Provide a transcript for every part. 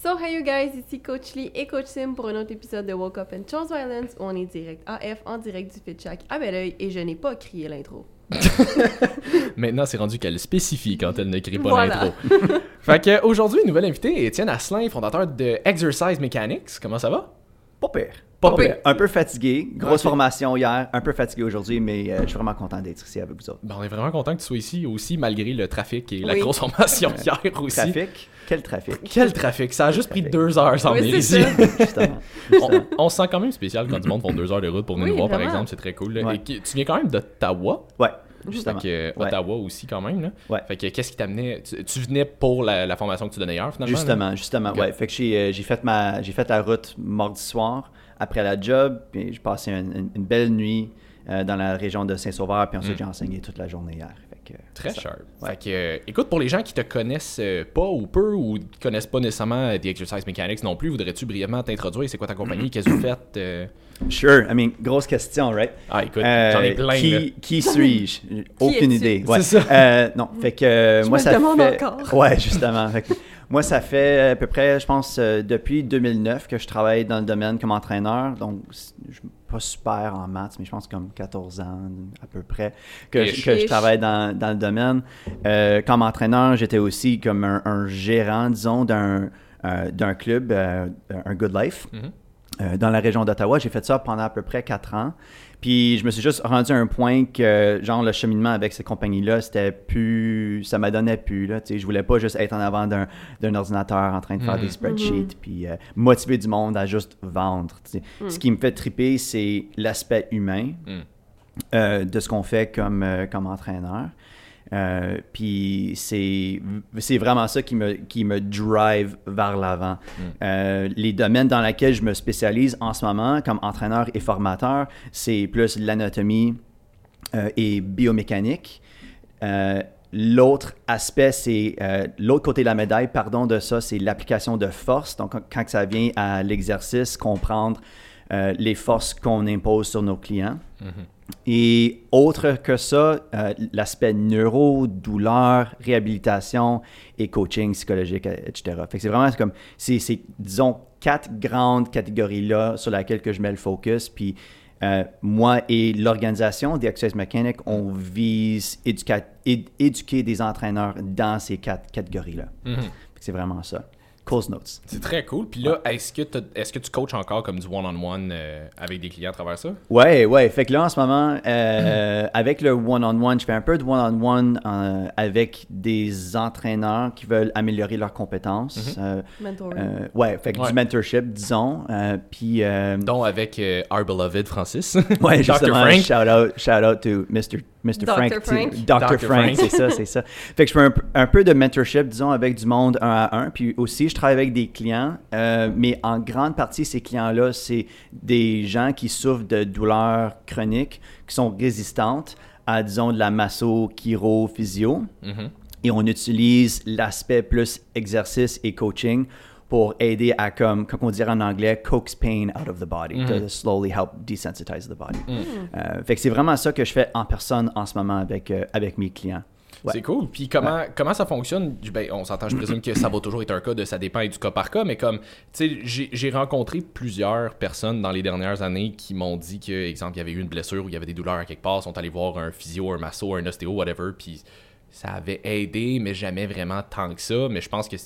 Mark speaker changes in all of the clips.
Speaker 1: So, hey you guys, ici Coach Lee et Coach Sim pour un autre épisode de Woke Up and Chose Violence où on est direct AF en direct du Fit Shack à Belleuil et je n'ai pas crié l'intro.
Speaker 2: Maintenant, c'est rendu qu'elle spécifie quand elle ne crie pas
Speaker 1: Voilà.
Speaker 2: l'intro. fait que aujourd'hui, nouvelle invitée, Étienne Asselin, fondateur de Exercise Mechanics. Comment ça va?
Speaker 3: Pas pire.
Speaker 2: Pas.
Speaker 3: Un peu fatigué. Grosse formation hier. Un peu fatigué aujourd'hui, mais euh, je suis vraiment content d'être ici avec vous autres.
Speaker 2: Ben, on est vraiment content que tu sois ici aussi, malgré le trafic et la
Speaker 1: Oui.
Speaker 2: grosse formation hier aussi.
Speaker 3: Trafic? Quel trafic?
Speaker 2: Quel trafic! Ça a juste pris deux heures sans venir ici.
Speaker 3: Justement.
Speaker 2: on, on se sent quand même spécial quand du monde font deux heures de route pour venir
Speaker 1: Oui,
Speaker 2: nous voir, par exemple. C'est très cool.
Speaker 3: Ouais.
Speaker 2: Et qui- tu viens quand même d'Ottawa.
Speaker 3: Ouais.
Speaker 2: Fait
Speaker 3: Justement. Ouais.
Speaker 2: Ottawa aussi, quand même. Là.
Speaker 3: Ouais.
Speaker 2: Fait que qu'est-ce qui t'amenait? Tu, tu venais pour la, la formation que tu donnais hier, finalement? là?
Speaker 3: Justement, justement. Ouais. Fait que j'ai euh, j'ai fait ma j'ai fait la route mardi soir après la job, puis j'ai passé une, belle nuit euh, dans la région de Saint-Sauveur, puis ensuite
Speaker 2: Mm.
Speaker 3: j'ai enseigné toute la journée hier. Fait que,
Speaker 2: Très sharp.
Speaker 3: Ouais.
Speaker 2: Fait que, euh, écoute, pour les gens qui te connaissent euh, pas ou peu ou qui connaissent pas nécessairement euh, The Exercise Mechanics non plus, voudrais-tu brièvement t'introduire? C'est quoi ta compagnie? Qu'est-ce que vous faites? euh?
Speaker 3: Sure. I mean, grosse question, right?
Speaker 2: Ah, écoute,
Speaker 3: Euh,
Speaker 2: j'en ai plein. là.
Speaker 3: Qui, qui suis-je Aucune idée. Ouais.
Speaker 2: C'est ça.
Speaker 3: Euh, non, fait que euh,
Speaker 1: Je
Speaker 3: moi
Speaker 1: me
Speaker 3: ça
Speaker 1: demande
Speaker 3: fait.
Speaker 1: encore.
Speaker 3: Ouais, justement. Fait que moi ça fait à peu près, je pense, euh, depuis 2009 que je travaille dans le domaine comme entraîneur. Donc, je suis pas super en maths, mais je pense comme 14 ans à peu près que, je, que travaille dans, dans le domaine. Euh, comme entraîneur, j'étais aussi comme un, un gérant, disons, d'un euh, d'un club, euh, un Good Life
Speaker 2: Mhm.
Speaker 3: euh, dans la région d'Ottawa. J'ai fait ça pendant à peu près quatre ans. Puis je me suis juste rendu à un point que, genre, le cheminement avec cette compagnie-là, c'était plus. Ça m'adonnait plus. Là, tu sais. je voulais pas juste être en avant d'un d'un ordinateur en train de faire
Speaker 2: Mhm.
Speaker 3: des spreadsheets, puis euh, motiver du monde à juste vendre. tu sais. Ce qui me fait triper, c'est l'aspect humain euh, de ce qu'on fait comme, euh, comme entraîneur. Euh, puis c'est vraiment ça qui me, qui me drive vers l'avant. Euh, les domaines dans lesquels je me spécialise en ce moment comme entraîneur et formateur, c'est plus l'anatomie euh, et biomécanique. Euh, L'autre aspect, c'est euh, l'autre côté de la médaille, pardon, de ça, c'est l'application de force. Donc, quand- ça vient à l'exercice, comprendre euh, les forces qu'on impose sur nos clients. Et autre que ça, euh, l'aspect neuro, douleur, réhabilitation et coaching psychologique, etc. Fait que c'est vraiment comme, c'est, disons, quatre grandes catégories-là sur lesquelles que je mets le focus. Puis euh, moi et l'organisation des Access Mechanic, on vise éduquer des entraîneurs dans ces quatre catégories-là.
Speaker 2: Mhm.
Speaker 3: Que c'est vraiment ça. Notes.
Speaker 2: C'est très cool. Puis là, est-ce que, t'as- est-ce que tu coaches encore comme du one-on-one euh, avec des clients à travers ça?
Speaker 3: Ouais, ouais. Fait que là, en ce moment, euh, avec le one-on-one, je fais un peu de one-on-one euh, avec des entraîneurs qui veulent améliorer leurs compétences. Euh,
Speaker 1: Mentoring.
Speaker 3: euh, ouais, fait que
Speaker 2: Ouais.
Speaker 3: du mentorship, disons. Euh, puis, euh,
Speaker 2: Dont avec euh, Our Beloved Francis.
Speaker 3: ouais,
Speaker 2: Dr.
Speaker 3: justement,
Speaker 2: Frank.
Speaker 3: shout out, shout out to Mr. Mr.
Speaker 1: Dr.
Speaker 3: Frank.
Speaker 1: Frank.
Speaker 3: Dr.
Speaker 2: Dr.
Speaker 3: Frank,
Speaker 2: Frank.
Speaker 3: c'est ça, c'est ça. Fait que je fais un, peu de mentorship, disons, avec du monde un à un. Puis aussi, je travaille avec des clients, euh, mais en grande partie, ces clients-là, c'est des gens qui souffrent de douleurs chroniques, qui sont résistantes à, disons, de la masso, chiro, physio.
Speaker 2: Mhm.
Speaker 3: Et on utilise l'aspect plus exercice et coaching pour aider à, comme, comme on dirait en anglais, coax pain out of the body, to slowly help desensitize the body. Euh, fait que c'est vraiment ça que je fais en personne en ce moment avec, euh, avec mes clients. Ouais.
Speaker 2: C'est cool. Puis comment, comment ça fonctionne? Ben, on s'entend, je présume que ça va toujours être un cas de ça dépend et du cas par cas, mais comme, tu sais, j'ai j'ai rencontré plusieurs personnes dans les dernières années qui m'ont dit que, exemple, il y avait eu une blessure ou il y avait des douleurs à quelque part, sont allés voir un physio, un masso, un ostéo, whatever, puis ça avait aidé, mais jamais vraiment tant que ça. Mais je pense que,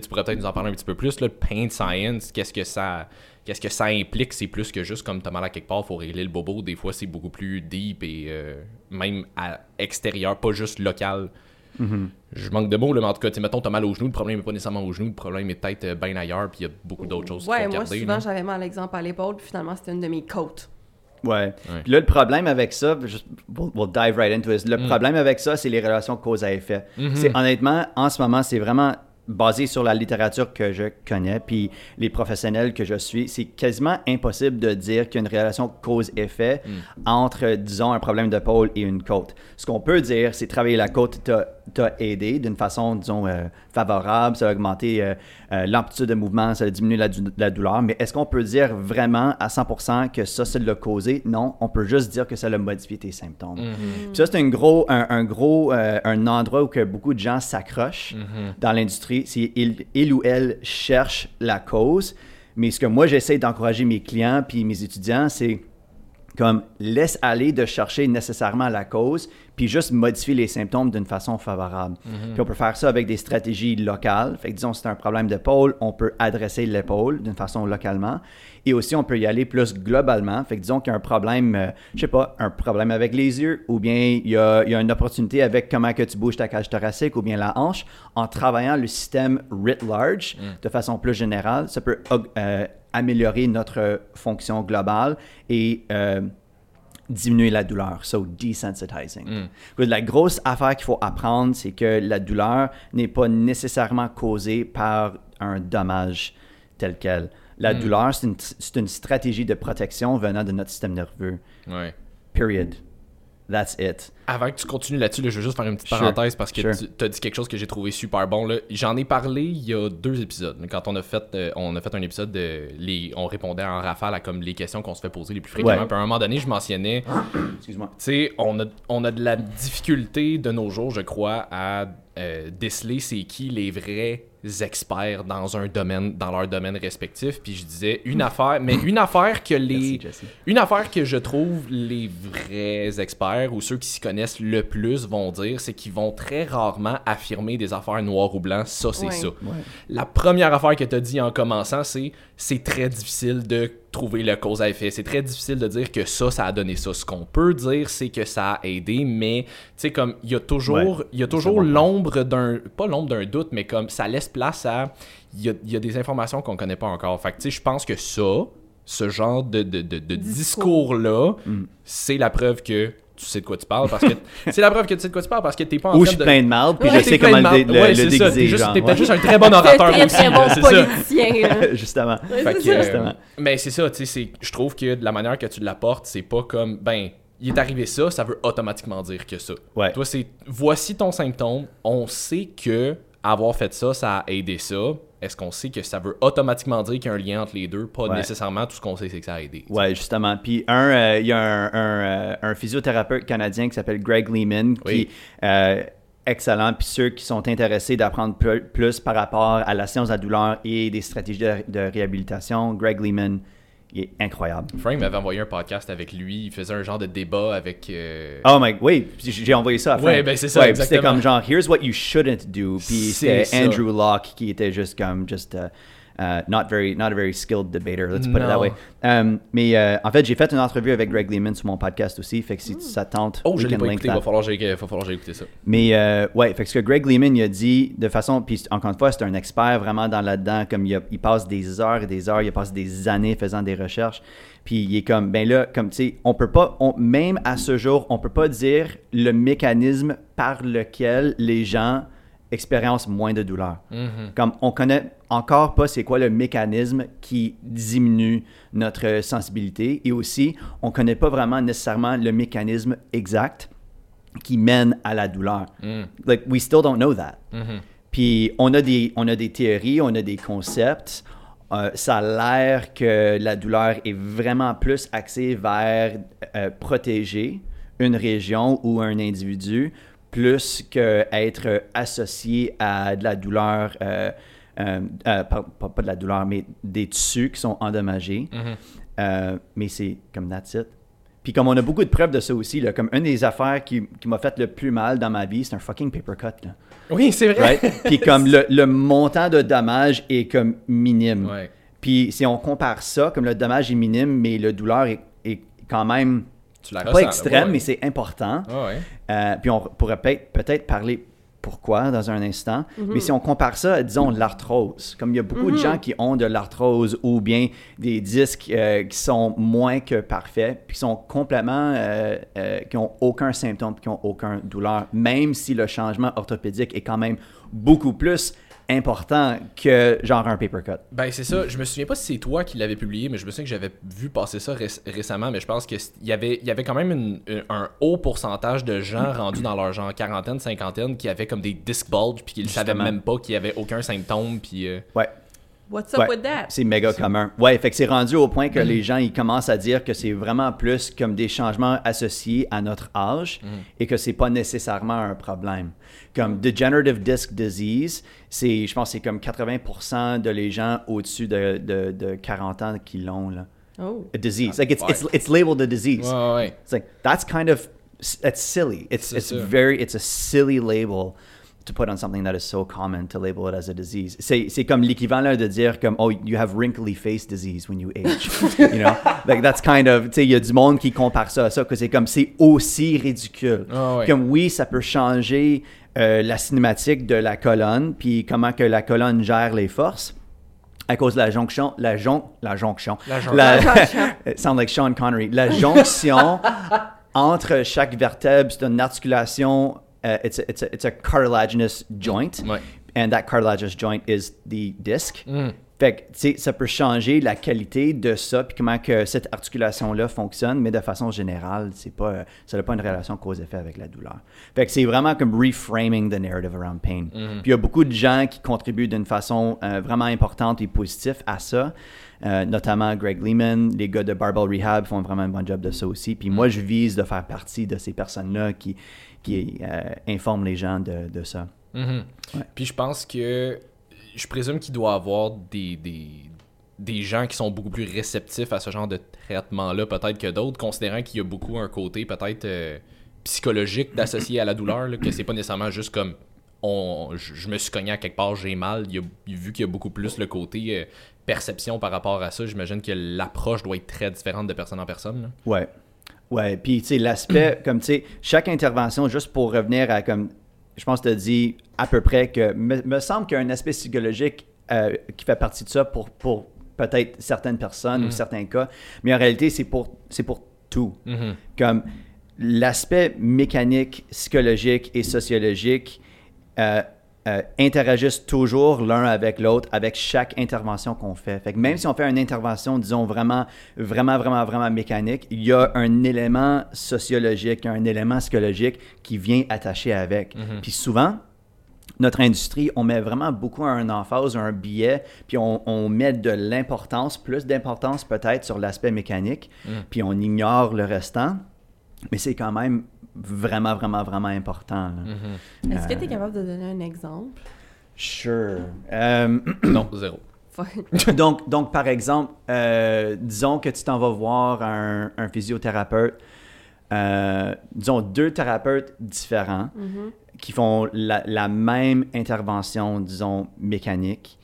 Speaker 2: tu pourrais peut-être nous en parler un petit peu plus, là, le pain science, qu'est-ce que ça... Qu'est-ce que ça implique? C'est plus que juste comme t'as mal à quelque part, faut régler le bobo. Des fois, c'est beaucoup plus deep et euh, même à extérieur, pas juste local. Je manque de mots, là, mais en tout cas, tu sais, mettons, t'as mal au genou, le problème n'est pas nécessairement au genou, le problème est peut-être euh, bien ailleurs, puis il y a beaucoup d'autres choses
Speaker 1: ouais, moi,
Speaker 2: regarder,
Speaker 1: souvent,
Speaker 2: là.
Speaker 1: j'avais mal l'exemple à l'épaule, puis finalement, c'était une de mes côtes.
Speaker 3: Ouais.
Speaker 2: Ouais.
Speaker 3: Puis là, le problème avec ça, juste, we'll, we'll dive right into it. Le
Speaker 2: Mm.
Speaker 3: problème avec ça, c'est les relations cause à effet.
Speaker 2: Mm-hmm.
Speaker 3: C'est honnêtement, en ce moment, c'est vraiment basé sur la littérature que je connais, puis les professionnels que je suis, c'est quasiment impossible de dire qu'il y a une relation cause-effet
Speaker 2: Mm.
Speaker 3: entre, disons, un problème d'épaule et une côte. Ce qu'on peut dire, c'est travailler la côte, tu as t'a aidé d'une façon, disons, euh, favorable, ça a augmenté euh, euh, l'amplitude de mouvement, ça a diminué la, douleur, mais est-ce qu'on peut dire vraiment à 100% que ça, ça l'a causé? Non, on peut juste dire que ça l'a modifié tes symptômes. Puis ça, c'est un gros, un, un gros, un endroit où que beaucoup de gens s'accrochent dans l'industrie. C'est il, il ou elle cherche la cause. Mais ce que moi, j'essaie d'encourager mes clients puis mes étudiants, c'est comme laisse aller de chercher nécessairement la cause, puis juste modifier les symptômes d'une façon favorable. Puis on peut faire ça avec des stratégies locales. Fait que disons, c'est un problème d'épaule, on peut adresser l'épaule d'une façon localement. Et aussi, on peut y aller plus globalement. Fait que disons qu'il y a un problème, euh, je sais pas, un problème avec les yeux, ou bien il y a, il y a une opportunité avec comment que tu bouges ta cage thoracique, ou bien la hanche, en travaillant le système writ large de façon plus générale, ça peut euh, améliorer notre fonction globale et euh, diminuer la douleur, so desensitizing. Écoute, La grosse affaire qu'il faut apprendre, c'est que la douleur n'est pas nécessairement causée par un dommage tel quel. La douleur, c'est une, une stratégie de protection venant de notre système nerveux.
Speaker 2: Ouais.
Speaker 3: Period. That's it.
Speaker 2: Avant que tu continues là-dessus, là, je veux juste faire une petite
Speaker 3: Sure.
Speaker 2: parenthèse parce que
Speaker 3: Sure.
Speaker 2: tu as dit quelque chose que j'ai trouvé super bon. J'en ai parlé il y a deux épisodes. Quand on a fait, euh, on a fait un épisode de les, on répondait en rafale à comme les questions qu'on se fait poser les plus fréquemment.
Speaker 3: Ouais.
Speaker 2: Puis à un moment donné, je mentionnais,
Speaker 3: Excuse-moi.
Speaker 2: tu sais, on a, on a de la difficulté de nos jours, je crois, à euh, déceler c'est qui les vrais experts dans un domaine, dans leur domaine respectif. Puis je disais une affaire, mais une affaire que les,
Speaker 3: Merci,
Speaker 2: une affaire que je trouve les vrais experts ou ceux qui s'y connaissent le plus vont dire, c'est qu'ils vont très rarement affirmer des affaires noires ou blancs. Ça, c'est
Speaker 1: Ouais.
Speaker 2: ça. La première affaire que tu as dit en commençant, c'est c'est très difficile de trouver le cause à effet. C'est très difficile de dire que ça, ça a donné ça. Ce qu'on peut dire, c'est que ça a aidé, mais tu sais, comme il y a toujours,
Speaker 3: Ouais.
Speaker 2: il y a toujours l'ombre d'un, pas l'ombre d'un doute, mais comme ça laisse place à, il y a, il y a des informations qu'on connaît pas encore. Fait que tu sais, je pense que ça, ce genre de, de, de, de
Speaker 1: Discours.
Speaker 2: discours-là,
Speaker 3: Mm.
Speaker 2: c'est la preuve que tu sais de quoi tu parles parce que c'est la preuve que tu sais de quoi tu parles parce que t'es pas en
Speaker 3: Ou
Speaker 2: train
Speaker 3: je suis
Speaker 2: de
Speaker 3: plein de mal, puis
Speaker 2: Ouais,
Speaker 3: je sais comment le, le-
Speaker 2: Ouais,
Speaker 3: le
Speaker 2: c'est ça.
Speaker 3: déguiser.
Speaker 2: T'es juste-
Speaker 3: genre,
Speaker 2: t'es peut-être
Speaker 3: ouais.
Speaker 2: juste un très bon orateur
Speaker 1: très,
Speaker 2: aussi.
Speaker 1: très bon politicien.
Speaker 3: Justement.
Speaker 1: Ouais,
Speaker 2: Fait
Speaker 1: c'est
Speaker 2: que,
Speaker 1: ça.
Speaker 2: euh,
Speaker 3: Justement.
Speaker 2: mais c'est ça, tu sais, c'est- je trouve que de la manière que tu l'apportes, c'est pas comme, ben, il est arrivé ça, ça veut automatiquement dire que ça.
Speaker 3: Ouais.
Speaker 2: Toi, c'est, voici ton symptôme, on sait que avoir fait ça, ça a aidé ça. Est-ce qu'on sait que ça veut automatiquement dire qu'il y a un lien entre les deux? Pas
Speaker 3: Ouais.
Speaker 2: nécessairement, tout ce qu'on sait, c'est que ça a aidé.
Speaker 3: Ouais, justement. Puis un, euh, il y a un, un, euh, un physiothérapeute canadien qui s'appelle Greg Lehman,
Speaker 2: Oui.
Speaker 3: qui euh, excellent. Puis ceux qui sont intéressés d'apprendre plus, plus par rapport à la science de la douleur et des stratégies de, de réhabilitation, Greg Lehman, il est incroyable.
Speaker 2: Frank m'avait envoyé un podcast avec lui, il faisait un genre de débat avec... euh,
Speaker 3: Oh my, oui, j'ai envoyé ça à Frank.
Speaker 2: Ouais, ben c'est ça,
Speaker 3: Ouais, C'était comme genre, here's what you shouldn't do. Puis
Speaker 2: C'est
Speaker 3: c'était. Andrew Locke qui était juste comme, just uh, uh, not very, not a very skilled debater. Let's put it that way. Um, mais euh, en fait, j'ai fait une entrevue avec Greg Lehman sur mon podcast aussi. Fait que si ça te tente,
Speaker 2: Oh, je l'ai pas écouté,
Speaker 3: that.
Speaker 2: va falloir que j'ai- écouté ça.
Speaker 3: Mais euh, ouais, fait que ce que Greg Lehman il a dit de façon, puis encore une fois, c'est un expert vraiment dans là-dedans, comme il, a- il passe des heures et des heures, il passe des années faisant des recherches, puis il est comme, ben là, comme tu sais, on peut pas, on- même à ce jour, on peut pas dire le mécanisme par lequel les gens expérience moins de douleur. Comme on connaît encore pas c'est quoi le mécanisme qui diminue notre sensibilité et aussi on connaît pas vraiment nécessairement le mécanisme exact qui mène à la douleur. Like we still don't know that. Puis on a des on a des théories, on a des concepts. Euh, ça a l'air que la douleur est vraiment plus axée vers euh, protéger une région ou un individu plus qu'être associé à de la douleur, euh, euh, euh, pas, pas- pas de la douleur, mais des tissus qui sont endommagés. Euh, mais c'est comme that's it. Puis comme on a beaucoup de preuves de ça aussi, là, comme une des affaires qui, qui m'a fait le plus mal dans ma vie, c'est un fucking paper cut. Là.
Speaker 2: Oui, c'est vrai.
Speaker 3: Right? Puis comme le, le montant de dommage est comme minime.
Speaker 2: Ouais.
Speaker 3: Puis si on compare ça, comme le dommage est minime, mais le douleur est, est quand même
Speaker 2: Tu la
Speaker 3: pas
Speaker 2: ressens,
Speaker 3: extrême,
Speaker 2: ouais.
Speaker 3: mais c'est important.
Speaker 2: Ouais.
Speaker 3: Euh, puis on pourrait peut-être peut-être parler pourquoi dans un instant. Mais si on compare ça à, disons, l'arthrose, comme il y a beaucoup de gens qui ont de l'arthrose ou bien des disques euh, qui sont moins que parfaits, puis qui sont complètement, euh, euh, qui ont aucun symptôme, qui ont aucun douleur, même si le changement orthopédique est quand même beaucoup plus important que genre un paper cut.
Speaker 2: Ben c'est ça, je me souviens pas si c'est toi qui l'avais publié, mais je me souviens que j'avais vu passer ça réc- récemment, mais je pense que il y avait, il y avait quand même une- une- un haut pourcentage de gens rendus dans leur genre quarantaine, cinquantaine qui avaient comme des disc bulges puis qui ne savaient même pas qu'il y avait aucun symptôme puis euh,
Speaker 3: Ouais.
Speaker 1: What's up
Speaker 3: Ouais.
Speaker 1: with that?
Speaker 3: C'est méga commun. Ouais, fait que c'est rendu au point que les gens ils commencent à dire que c'est vraiment plus comme des changements associés à notre âge et que c'est pas nécessairement un problème. Comme degenerative disc disease, c'est je pense que c'est comme 80% de les gens au-dessus de, de, de 40 ans qui l'ont là.
Speaker 1: Oh.
Speaker 3: A disease. Like it's, it's it's labeled a disease.
Speaker 2: Ouais, ouais.
Speaker 3: It's like that's kind of that's silly. It's
Speaker 2: C'est
Speaker 3: it's very it's a silly label to put on something that is so common to label it as a disease. C'est c'est comme l'équivalent de dire comme oh you have wrinkly face disease when you age. you know, like that's kind of tu sais il y a du monde qui compare ça à ça que c'est comme c'est aussi ridicule.
Speaker 2: Ah.
Speaker 3: Comme oui ça peut changer euh, la cinématique de la colonne puis comment que la colonne gère les forces à cause de la jonction, la jon, la jonction,
Speaker 2: La jonction.
Speaker 3: It sound like Sean Connery. La jonction entre chaque vertèbre, c'est une articulation. Uh, it's, a, it's, a, it's a cartilaginous joint,
Speaker 2: Ouais.
Speaker 3: and that cartilaginous joint is the disc.
Speaker 2: Mm.
Speaker 3: Fait que, tu sais, ça peut changer la qualité de ça, puis comment que cette articulation-là fonctionne, mais de façon générale, c'est pas, euh, ça n'a pas une relation cause-effet avec la douleur. Fait que c'est vraiment comme reframing the narrative around pain. Puis il y a beaucoup de gens qui contribuent d'une façon euh, vraiment importante et positive à ça, euh, notamment Greg Lehman, les gars de Barbell Rehab font vraiment un bon job de ça aussi. Puis moi, je vise de faire partie de ces personnes-là qui, qui euh, informent les gens de, de ça.
Speaker 2: Mhm.
Speaker 3: Ouais.
Speaker 2: Puis je pense que je présume qu'il doit y avoir des, des, des gens qui sont beaucoup plus réceptifs à ce genre de traitement-là, peut-être que d'autres, considérant qu'il y a beaucoup un côté peut-être euh, psychologique d'associer à la douleur, là, que c'est pas nécessairement juste comme on, je, je me suis cogné à quelque part, j'ai mal. Il y a, vu qu'il y a beaucoup plus le côté euh, perception par rapport à ça, j'imagine que l'approche doit être très différente de personne en personne. là.
Speaker 3: Ouais. Ouais. Puis, tu sais, l'aspect, comme, tu sais, chaque intervention, juste pour revenir à, comme, je pense que tu as dit à peu près que, me, me semble qu'il y a un aspect psychologique euh, qui fait partie de ça pour, pour peut-être certaines personnes ou certains cas, mais en réalité, c'est pour, c'est pour tout.
Speaker 2: Mhm.
Speaker 3: Comme l'aspect mécanique, psychologique et sociologique euh, euh, interagissent toujours l'un avec l'autre avec chaque intervention qu'on fait. Fait que même si on fait une intervention, disons, vraiment, vraiment, vraiment, vraiment mécanique, il y a un élément sociologique, un élément psychologique qui vient attacher avec. Puis souvent, notre industrie, on met vraiment beaucoup un emphase, un billet, puis on, on met de l'importance, plus d'importance peut-être sur l'aspect mécanique, puis on ignore le restant, mais c'est quand même vraiment, vraiment, vraiment important. là.
Speaker 1: Est-ce que tu es capable de donner un exemple?
Speaker 3: Sure. Euh,
Speaker 2: Non, zéro.
Speaker 3: Donc, donc, par exemple, euh, disons que tu t'en vas voir un, un physiothérapeute, euh, disons deux thérapeutes différents qui font la, la même intervention, disons, mécanique.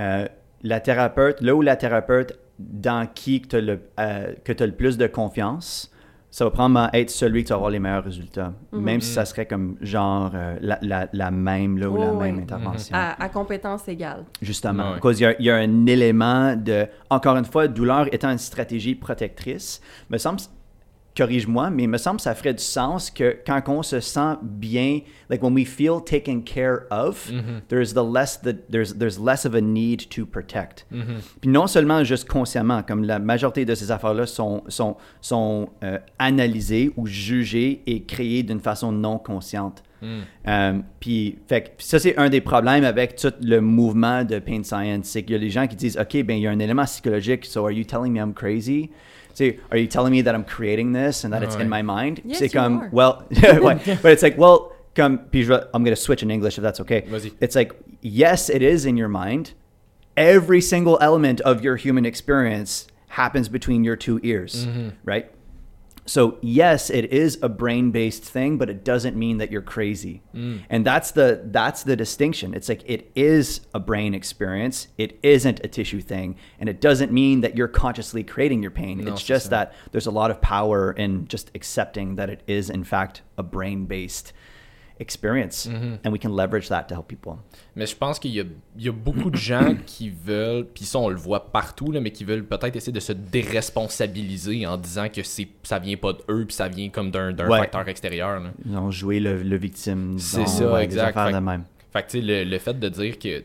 Speaker 3: Euh, la thérapeute, là où la thérapeute dans qui tu as, le, euh, que t'as le plus de confiance, ça va probablement être celui qui va avoir les meilleurs résultats. Même si ça serait comme genre euh, la, la, la même, là, ou la même
Speaker 1: oui.
Speaker 3: intervention.
Speaker 1: À, à compétence égale.
Speaker 3: Justement.
Speaker 2: Ouais.
Speaker 3: Parce qu'il y a- il y, a un élément de. Encore une fois, douleur étant une stratégie protectrice, me semble. Corrige-moi, mais il me semble que ça ferait du sens que quand on se sent bien, like when we feel taken care of, there's the less the, there's there's less of a need to protect. Puis non seulement juste consciemment, comme la majorité de ces affaires-là sont sont sont euh, analysées ou jugées et créées d'une façon non consciente. Euh, puis, fait ça, c'est un des problèmes avec tout le mouvement de Pain Science. C'est qu'il y a des gens qui disent OK, ben il y a un élément psychologique, so are you telling me I'm crazy? Tu sais, are you telling me that I'm creating this and that it's in my mind?
Speaker 1: Yes,
Speaker 3: c'est
Speaker 1: you are.
Speaker 3: well, but it's like, well, come, puis I'm going to switch in English if that's okay. It's like, yes, it is in your mind. Every single element of your human experience happens between your two ears, mm-hmm. right? So yes, it is a brain-based thing, but it doesn't mean that you're crazy. Mm. And that's the that's the distinction. It's like it is a brain experience. It isn't a tissue thing, and it doesn't mean that you're consciously creating your pain.
Speaker 2: No,
Speaker 3: it's just
Speaker 2: ça.
Speaker 3: that there's a lot of power in just accepting that it is in fact a brain-based experience, and we can leverage that to help people.
Speaker 2: Mais je pense qu'il y a, il y a beaucoup de gens qui veulent, puis ça on le voit partout, là, mais qui veulent peut-être essayer de se déresponsabiliser en disant que c'est, ça vient pas d'eux, puis ça vient comme d'un, d'un
Speaker 3: Ouais.
Speaker 2: facteur extérieur. là.
Speaker 3: Ils ont joué le, le victime.
Speaker 2: C'est
Speaker 3: dans-
Speaker 2: ça,
Speaker 3: ouais,
Speaker 2: exact. Fait-
Speaker 3: de même.
Speaker 2: Fait que, le, le fait de dire que.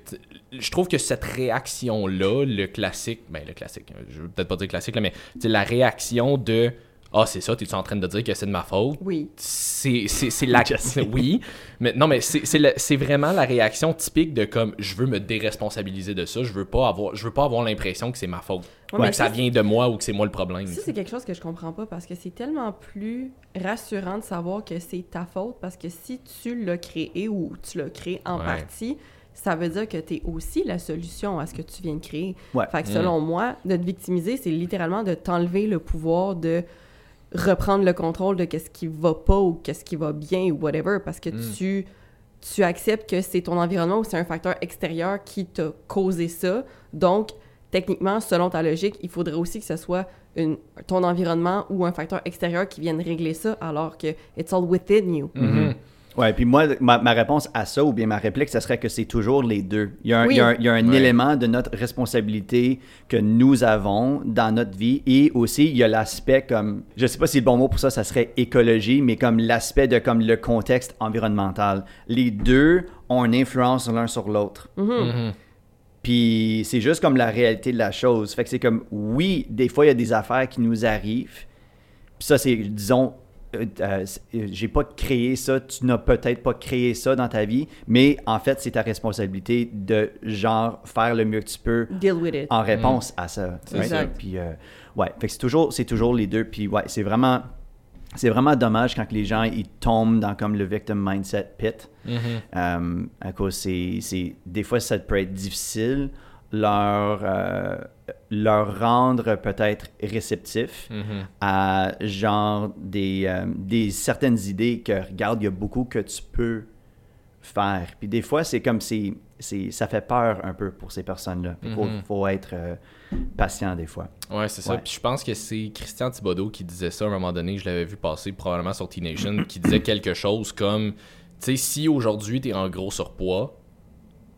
Speaker 2: Je trouve que cette réaction-là, le classique. Ben, le classique. Je veux peut-être pas dire classique, là, mais la réaction de. Ah, c'est ça, t'es-tu en train de dire que c'est de ma faute?
Speaker 1: Oui.
Speaker 2: c'est c'est c'est la
Speaker 3: Jesse.
Speaker 2: oui mais non mais c'est c'est le- c'est vraiment la réaction typique de comme je veux me déresponsabiliser de ça je veux pas avoir je veux pas avoir l'impression que c'est ma faute
Speaker 1: Ouais,
Speaker 2: ou que ça
Speaker 1: ça,
Speaker 2: vient de moi ou que c'est moi le problème
Speaker 1: Ça, c'est quelque chose que je comprends pas parce que c'est tellement plus rassurant de savoir que c'est ta faute parce que si tu l'as créé ou tu l'as créé en
Speaker 2: Ouais.
Speaker 1: partie, ça veut dire que tu es aussi la solution à ce que tu viens de créer.
Speaker 3: Ouais.
Speaker 1: Fait que selon moi, de te victimiser, c'est littéralement de t'enlever le pouvoir de reprendre le contrôle de qu'est-ce qui va pas ou qu'est-ce qui va bien ou whatever parce que tu tu acceptes que c'est ton environnement ou c'est un facteur extérieur qui t'a causé ça. Donc, techniquement, selon ta logique, il faudrait aussi que ce soit une, ton environnement ou un facteur extérieur qui vienne régler ça, alors que it's all within you.
Speaker 2: Mhm.
Speaker 3: Ouais, puis moi, ma, ma réponse à ça, ou bien ma réplique, ce serait que c'est toujours les deux. Il y a un,
Speaker 1: Oui.
Speaker 3: il y a un- il y a un
Speaker 2: Ouais.
Speaker 3: élément de notre responsabilité que nous avons dans notre vie, et aussi il y a l'aspect comme, je sais pas si le bon mot pour ça, ça serait écologie, mais comme l'aspect de comme le contexte environnemental. Les deux ont une influence l'un sur l'autre.
Speaker 2: Mhm.
Speaker 3: Puis c'est juste comme la réalité de la chose. Fait que c'est comme, oui, des fois, il y a des affaires qui nous arrivent. Puis ça, c'est, disons, euh, euh, euh, j'ai pas créé ça, tu n'as peut-être pas créé ça dans ta vie, mais en fait, c'est ta responsabilité de, genre, faire le mieux que tu peux
Speaker 1: Deal with it.
Speaker 3: en réponse à ça.
Speaker 2: C'est
Speaker 3: right?
Speaker 1: ça.
Speaker 3: Puis, euh, ouais, fait que c'est toujours, c'est toujours les deux. Puis, ouais, c'est vraiment, c'est vraiment dommage quand les gens, ils tombent dans comme le victim mindset pit.
Speaker 2: Mhm.
Speaker 3: Euh, à cause, c'est, c'est- des fois, ça peut être difficile leur, euh, leur rendre peut-être réceptif
Speaker 2: Mhm.
Speaker 3: à genre des, euh, des certaines idées que, regarde, il y a beaucoup que tu peux faire. Puis des fois, c'est comme si ça fait peur un peu pour ces personnes-là. Il faut,
Speaker 2: Mhm.
Speaker 3: faut être euh, patient des fois.
Speaker 2: Ouais, c'est ça.
Speaker 3: Ouais.
Speaker 2: Puis je pense que c'est Christian Thibodeau qui disait ça à un moment donné. Je l'avais vu passer probablement sur T-Nation, qui disait quelque chose comme Tu sais, si aujourd'hui t'es en gros surpoids,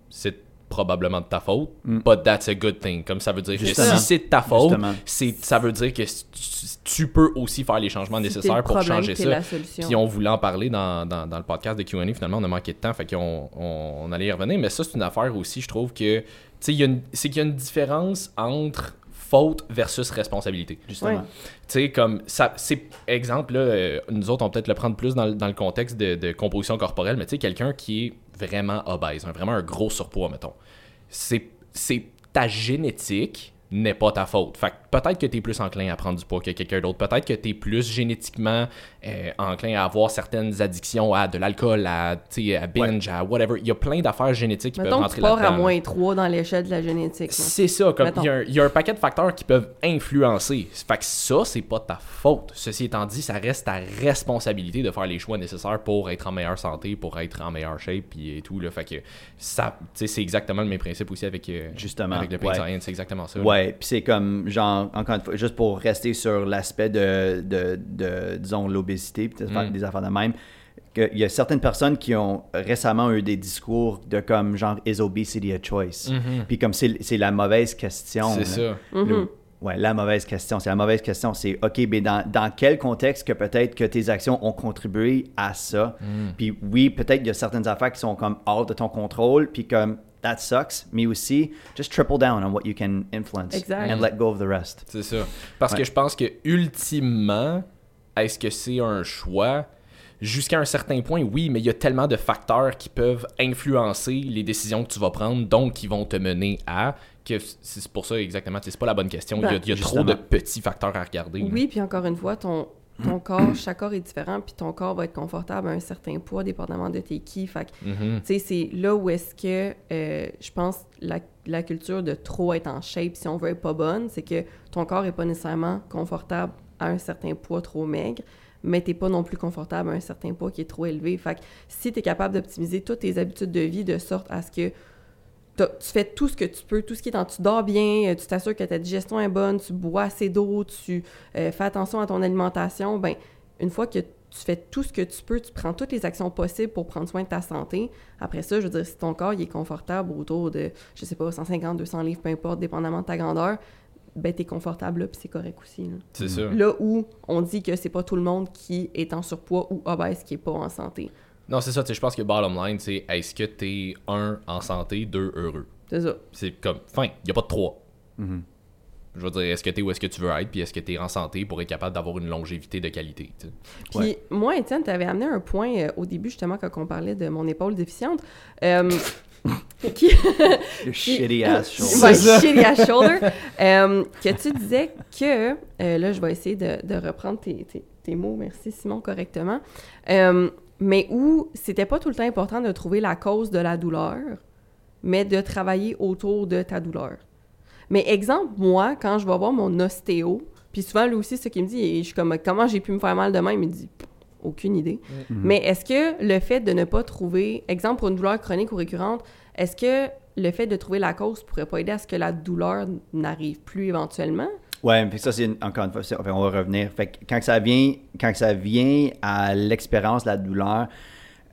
Speaker 2: c'est probablement de ta faute,
Speaker 3: Mm.
Speaker 2: but that's a good thing. Comme ça veut dire que si c'est de ta faute, c'est ça veut dire que tu, tu peux aussi faire les changements
Speaker 1: Si
Speaker 2: nécessaires pour
Speaker 1: problème,
Speaker 2: changer ça. Puis on voulait en parler dans, dans, dans le podcast de Q&A. Finalement, on a manqué de temps, fait qu'on on, on allait y revenir. Mais ça, c'est une affaire aussi, je trouve que... Tu sais, c'est qu'il y a une différence entre faute versus responsabilité.
Speaker 3: Justement.
Speaker 1: Ouais.
Speaker 2: Tu sais, comme ça, c'est exemple, là, euh, nous autres, on peut peut-être le prendre plus dans, le- dans le contexte de, de composition corporelle, mais tu sais, quelqu'un qui est vraiment obèse, vraiment un gros surpoids, mettons, c'est c'est ta génétique n'est pas ta faute. Fait que peut-être que tu es plus enclin à prendre du poids que quelqu'un d'autre. Peut-être que tu es plus génétiquement euh, enclin à avoir certaines addictions à de l'alcool, à, tu sais, à binge, à whatever. Il y a plein d'affaires génétiques qui peuvent
Speaker 1: Mettons que
Speaker 2: rentrer
Speaker 1: tu pars
Speaker 2: là-dedans.
Speaker 1: à moins 3 dans l'échelle de la génétique.
Speaker 2: C'est ça, comme il y, a un- il y a un paquet de facteurs qui peuvent influencer. Fait que ça, c'est pas ta faute. Ceci étant dit, ça reste ta responsabilité de faire les choix nécessaires pour être en meilleure santé, pour être en meilleure shape puis et tout. Là. Fait que ça, tu c'est exactement le même principe aussi avec, euh,
Speaker 3: Justement,
Speaker 2: avec le pain
Speaker 3: ouais.
Speaker 2: science, c'est exactement ça. là.
Speaker 3: Ouais, puis c'est comme, genre, encore une fois, juste pour rester sur l'aspect de, de, de, disons, l'obésité, puis des, affaires-
Speaker 2: Mm.
Speaker 3: des affaires de même, qu'il y a certaines personnes qui ont récemment eu des discours de comme, genre, is obesity a choice?
Speaker 2: Mhm.
Speaker 3: Puis comme c'est c'est la mauvaise question.
Speaker 2: C'est ça.
Speaker 3: Le- Ouais, la mauvaise question. C'est la mauvaise question. C'est, OK, mais dans, dans quel contexte que peut-être que tes actions ont contribué à ça?
Speaker 2: Mm.
Speaker 3: Puis oui, peut-être il y a certaines affaires qui sont comme hors de ton contrôle, puis comme, that sucks, mais aussi, just triple down on what you can influence
Speaker 1: Exact.
Speaker 3: and let go of the rest.
Speaker 2: C'est ça. Parce
Speaker 3: Ouais.
Speaker 2: que je pense que ultimement, est-ce que c'est un choix? Jusqu'à un certain point, oui, mais il y a tellement de facteurs qui peuvent influencer les décisions que tu vas prendre, donc qui vont te mener à, que c'est pour ça exactement, c'est pas la bonne question. il y a, il y a trop de petits facteurs à regarder. là.
Speaker 1: Oui, puis encore une fois, ton, ton corps, chaque corps est différent, puis ton corps va être confortable à un certain poids, dépendamment de tes qui. Fait que,
Speaker 2: Mhm.
Speaker 1: tu sais, c'est là où est-ce que euh, je pense la, la culture de trop être en shape, si on veut, est pas bonne. C'est que ton corps est pas nécessairement confortable à un certain poids trop maigre, mais t'es pas non plus confortable à un certain poids qui est trop élevé. Fait que si tu es capable d'optimiser toutes tes habitudes de vie de sorte à ce que tu fais tout ce que tu peux, tout ce qui est en... Tu dors bien, euh, tu t'assures que ta digestion est bonne, tu bois assez d'eau, tu euh, fais attention à ton alimentation, ben une fois que tu fais tout ce que tu peux, tu prends toutes les actions possibles pour prendre soin de ta santé. Après ça, je veux dire, si ton corps il est confortable autour de, je sais pas, 150, 200 livres, peu importe, dépendamment de ta grandeur, ben t'es confortable là, puis c'est correct aussi. Là.
Speaker 2: C'est ça.
Speaker 1: Là où on dit que c'est pas tout le monde qui est en surpoids ou obèse qui est pas en santé.
Speaker 2: Non, c'est ça, tu sais, je pense que bottom line, c'est est-ce que t'es, un, en santé, deux, heureux?
Speaker 1: C'est ça.
Speaker 2: C'est comme, fin, il n'y a pas de trois.
Speaker 3: Mhm.
Speaker 2: Je veux dire, est-ce que t'es où est-ce que tu veux être, puis est-ce que t'es en santé pour être capable d'avoir une longévité de qualité, tu sais?
Speaker 1: Puis
Speaker 3: Ouais.
Speaker 1: moi, Étienne, tu avais amené un point euh, au début, justement, quand on parlait de mon épaule déficiente. euh, qui...
Speaker 3: Le shitty ass shoulder.
Speaker 1: Ouais, shitty ass shoulder. Euh, que tu disais que, euh, là, je vais essayer de, de reprendre tes, tes- tes mots, merci Simon, correctement, mais où c'était pas tout le temps important de trouver la cause de la douleur, mais de travailler autour de ta douleur. Mais exemple, moi, quand je vais voir mon ostéo, puis souvent, lui aussi, ce qu'il me dit, et je suis comme, comment j'ai pu me faire mal de même? Il me dit, aucune idée. Mais est-ce que le fait de ne pas trouver, exemple pour une douleur chronique ou récurrente, est-ce que le fait de trouver la cause pourrait pas aider à ce que la douleur n'arrive plus éventuellement?
Speaker 3: Ouais, puis ça, c'est une- encore une fois, on va revenir. Fait que quand ça vient, quand ça vient à l'expérience la douleur,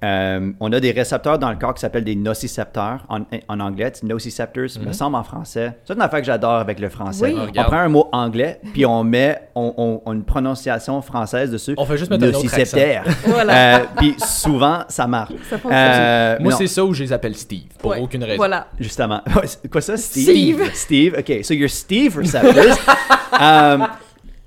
Speaker 3: euh, on a des récepteurs dans le corps qui s'appellent des nocicepteurs en, en anglais, nociceptors, me semble en français. C'est une affaire que j'adore avec le français.
Speaker 1: Oui.
Speaker 3: On prend un mot anglais, puis on met on, on- on a une prononciation française dessus.
Speaker 2: On fait juste mettre
Speaker 3: Nociceptaire.
Speaker 1: Voilà.
Speaker 3: Euh, puis souvent, ça marche.
Speaker 1: Ça.
Speaker 3: Euh,
Speaker 2: Moi, c'est ça où je les appelle Steve, pour
Speaker 1: Ouais,
Speaker 2: aucune raison.
Speaker 1: Voilà.
Speaker 3: Justement. Quoi ça, Steve?
Speaker 1: Steve.
Speaker 3: Steve. OK. So, your Steve receptors. um,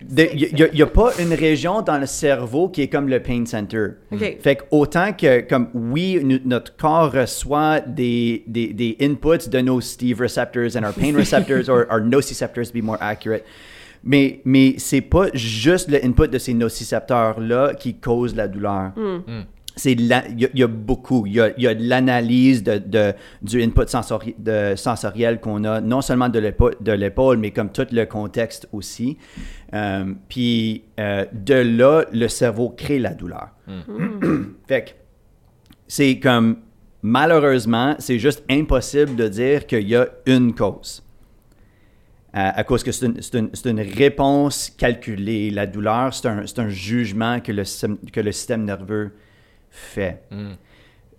Speaker 3: Il n'y a, pas une région dans le cerveau qui est comme le pain center.
Speaker 1: OK.
Speaker 3: Fait que autant que, comme oui, notre corps reçoit des, des, des inputs de nos Steve receptors and our pain receptors, or our nociceptors to be more accurate. Mais, mais c'est pas juste le input de ces nocicepteurs-là qui cause la douleur. C'est Il y, a- il y a beaucoup. Il y a, il y a de l'analyse de, de- du input sensori- de, sensoriel qu'on a, non seulement de l'épaule, mais comme tout le contexte aussi. Euh, puis euh, de là, le cerveau crée la douleur. fait que c'est comme, malheureusement, c'est juste impossible de dire qu'il y a une cause. Euh, à cause que c'est une, une- une réponse calculée. La douleur, c'est un, un jugement que le, que le système nerveux fait.
Speaker 2: Mm.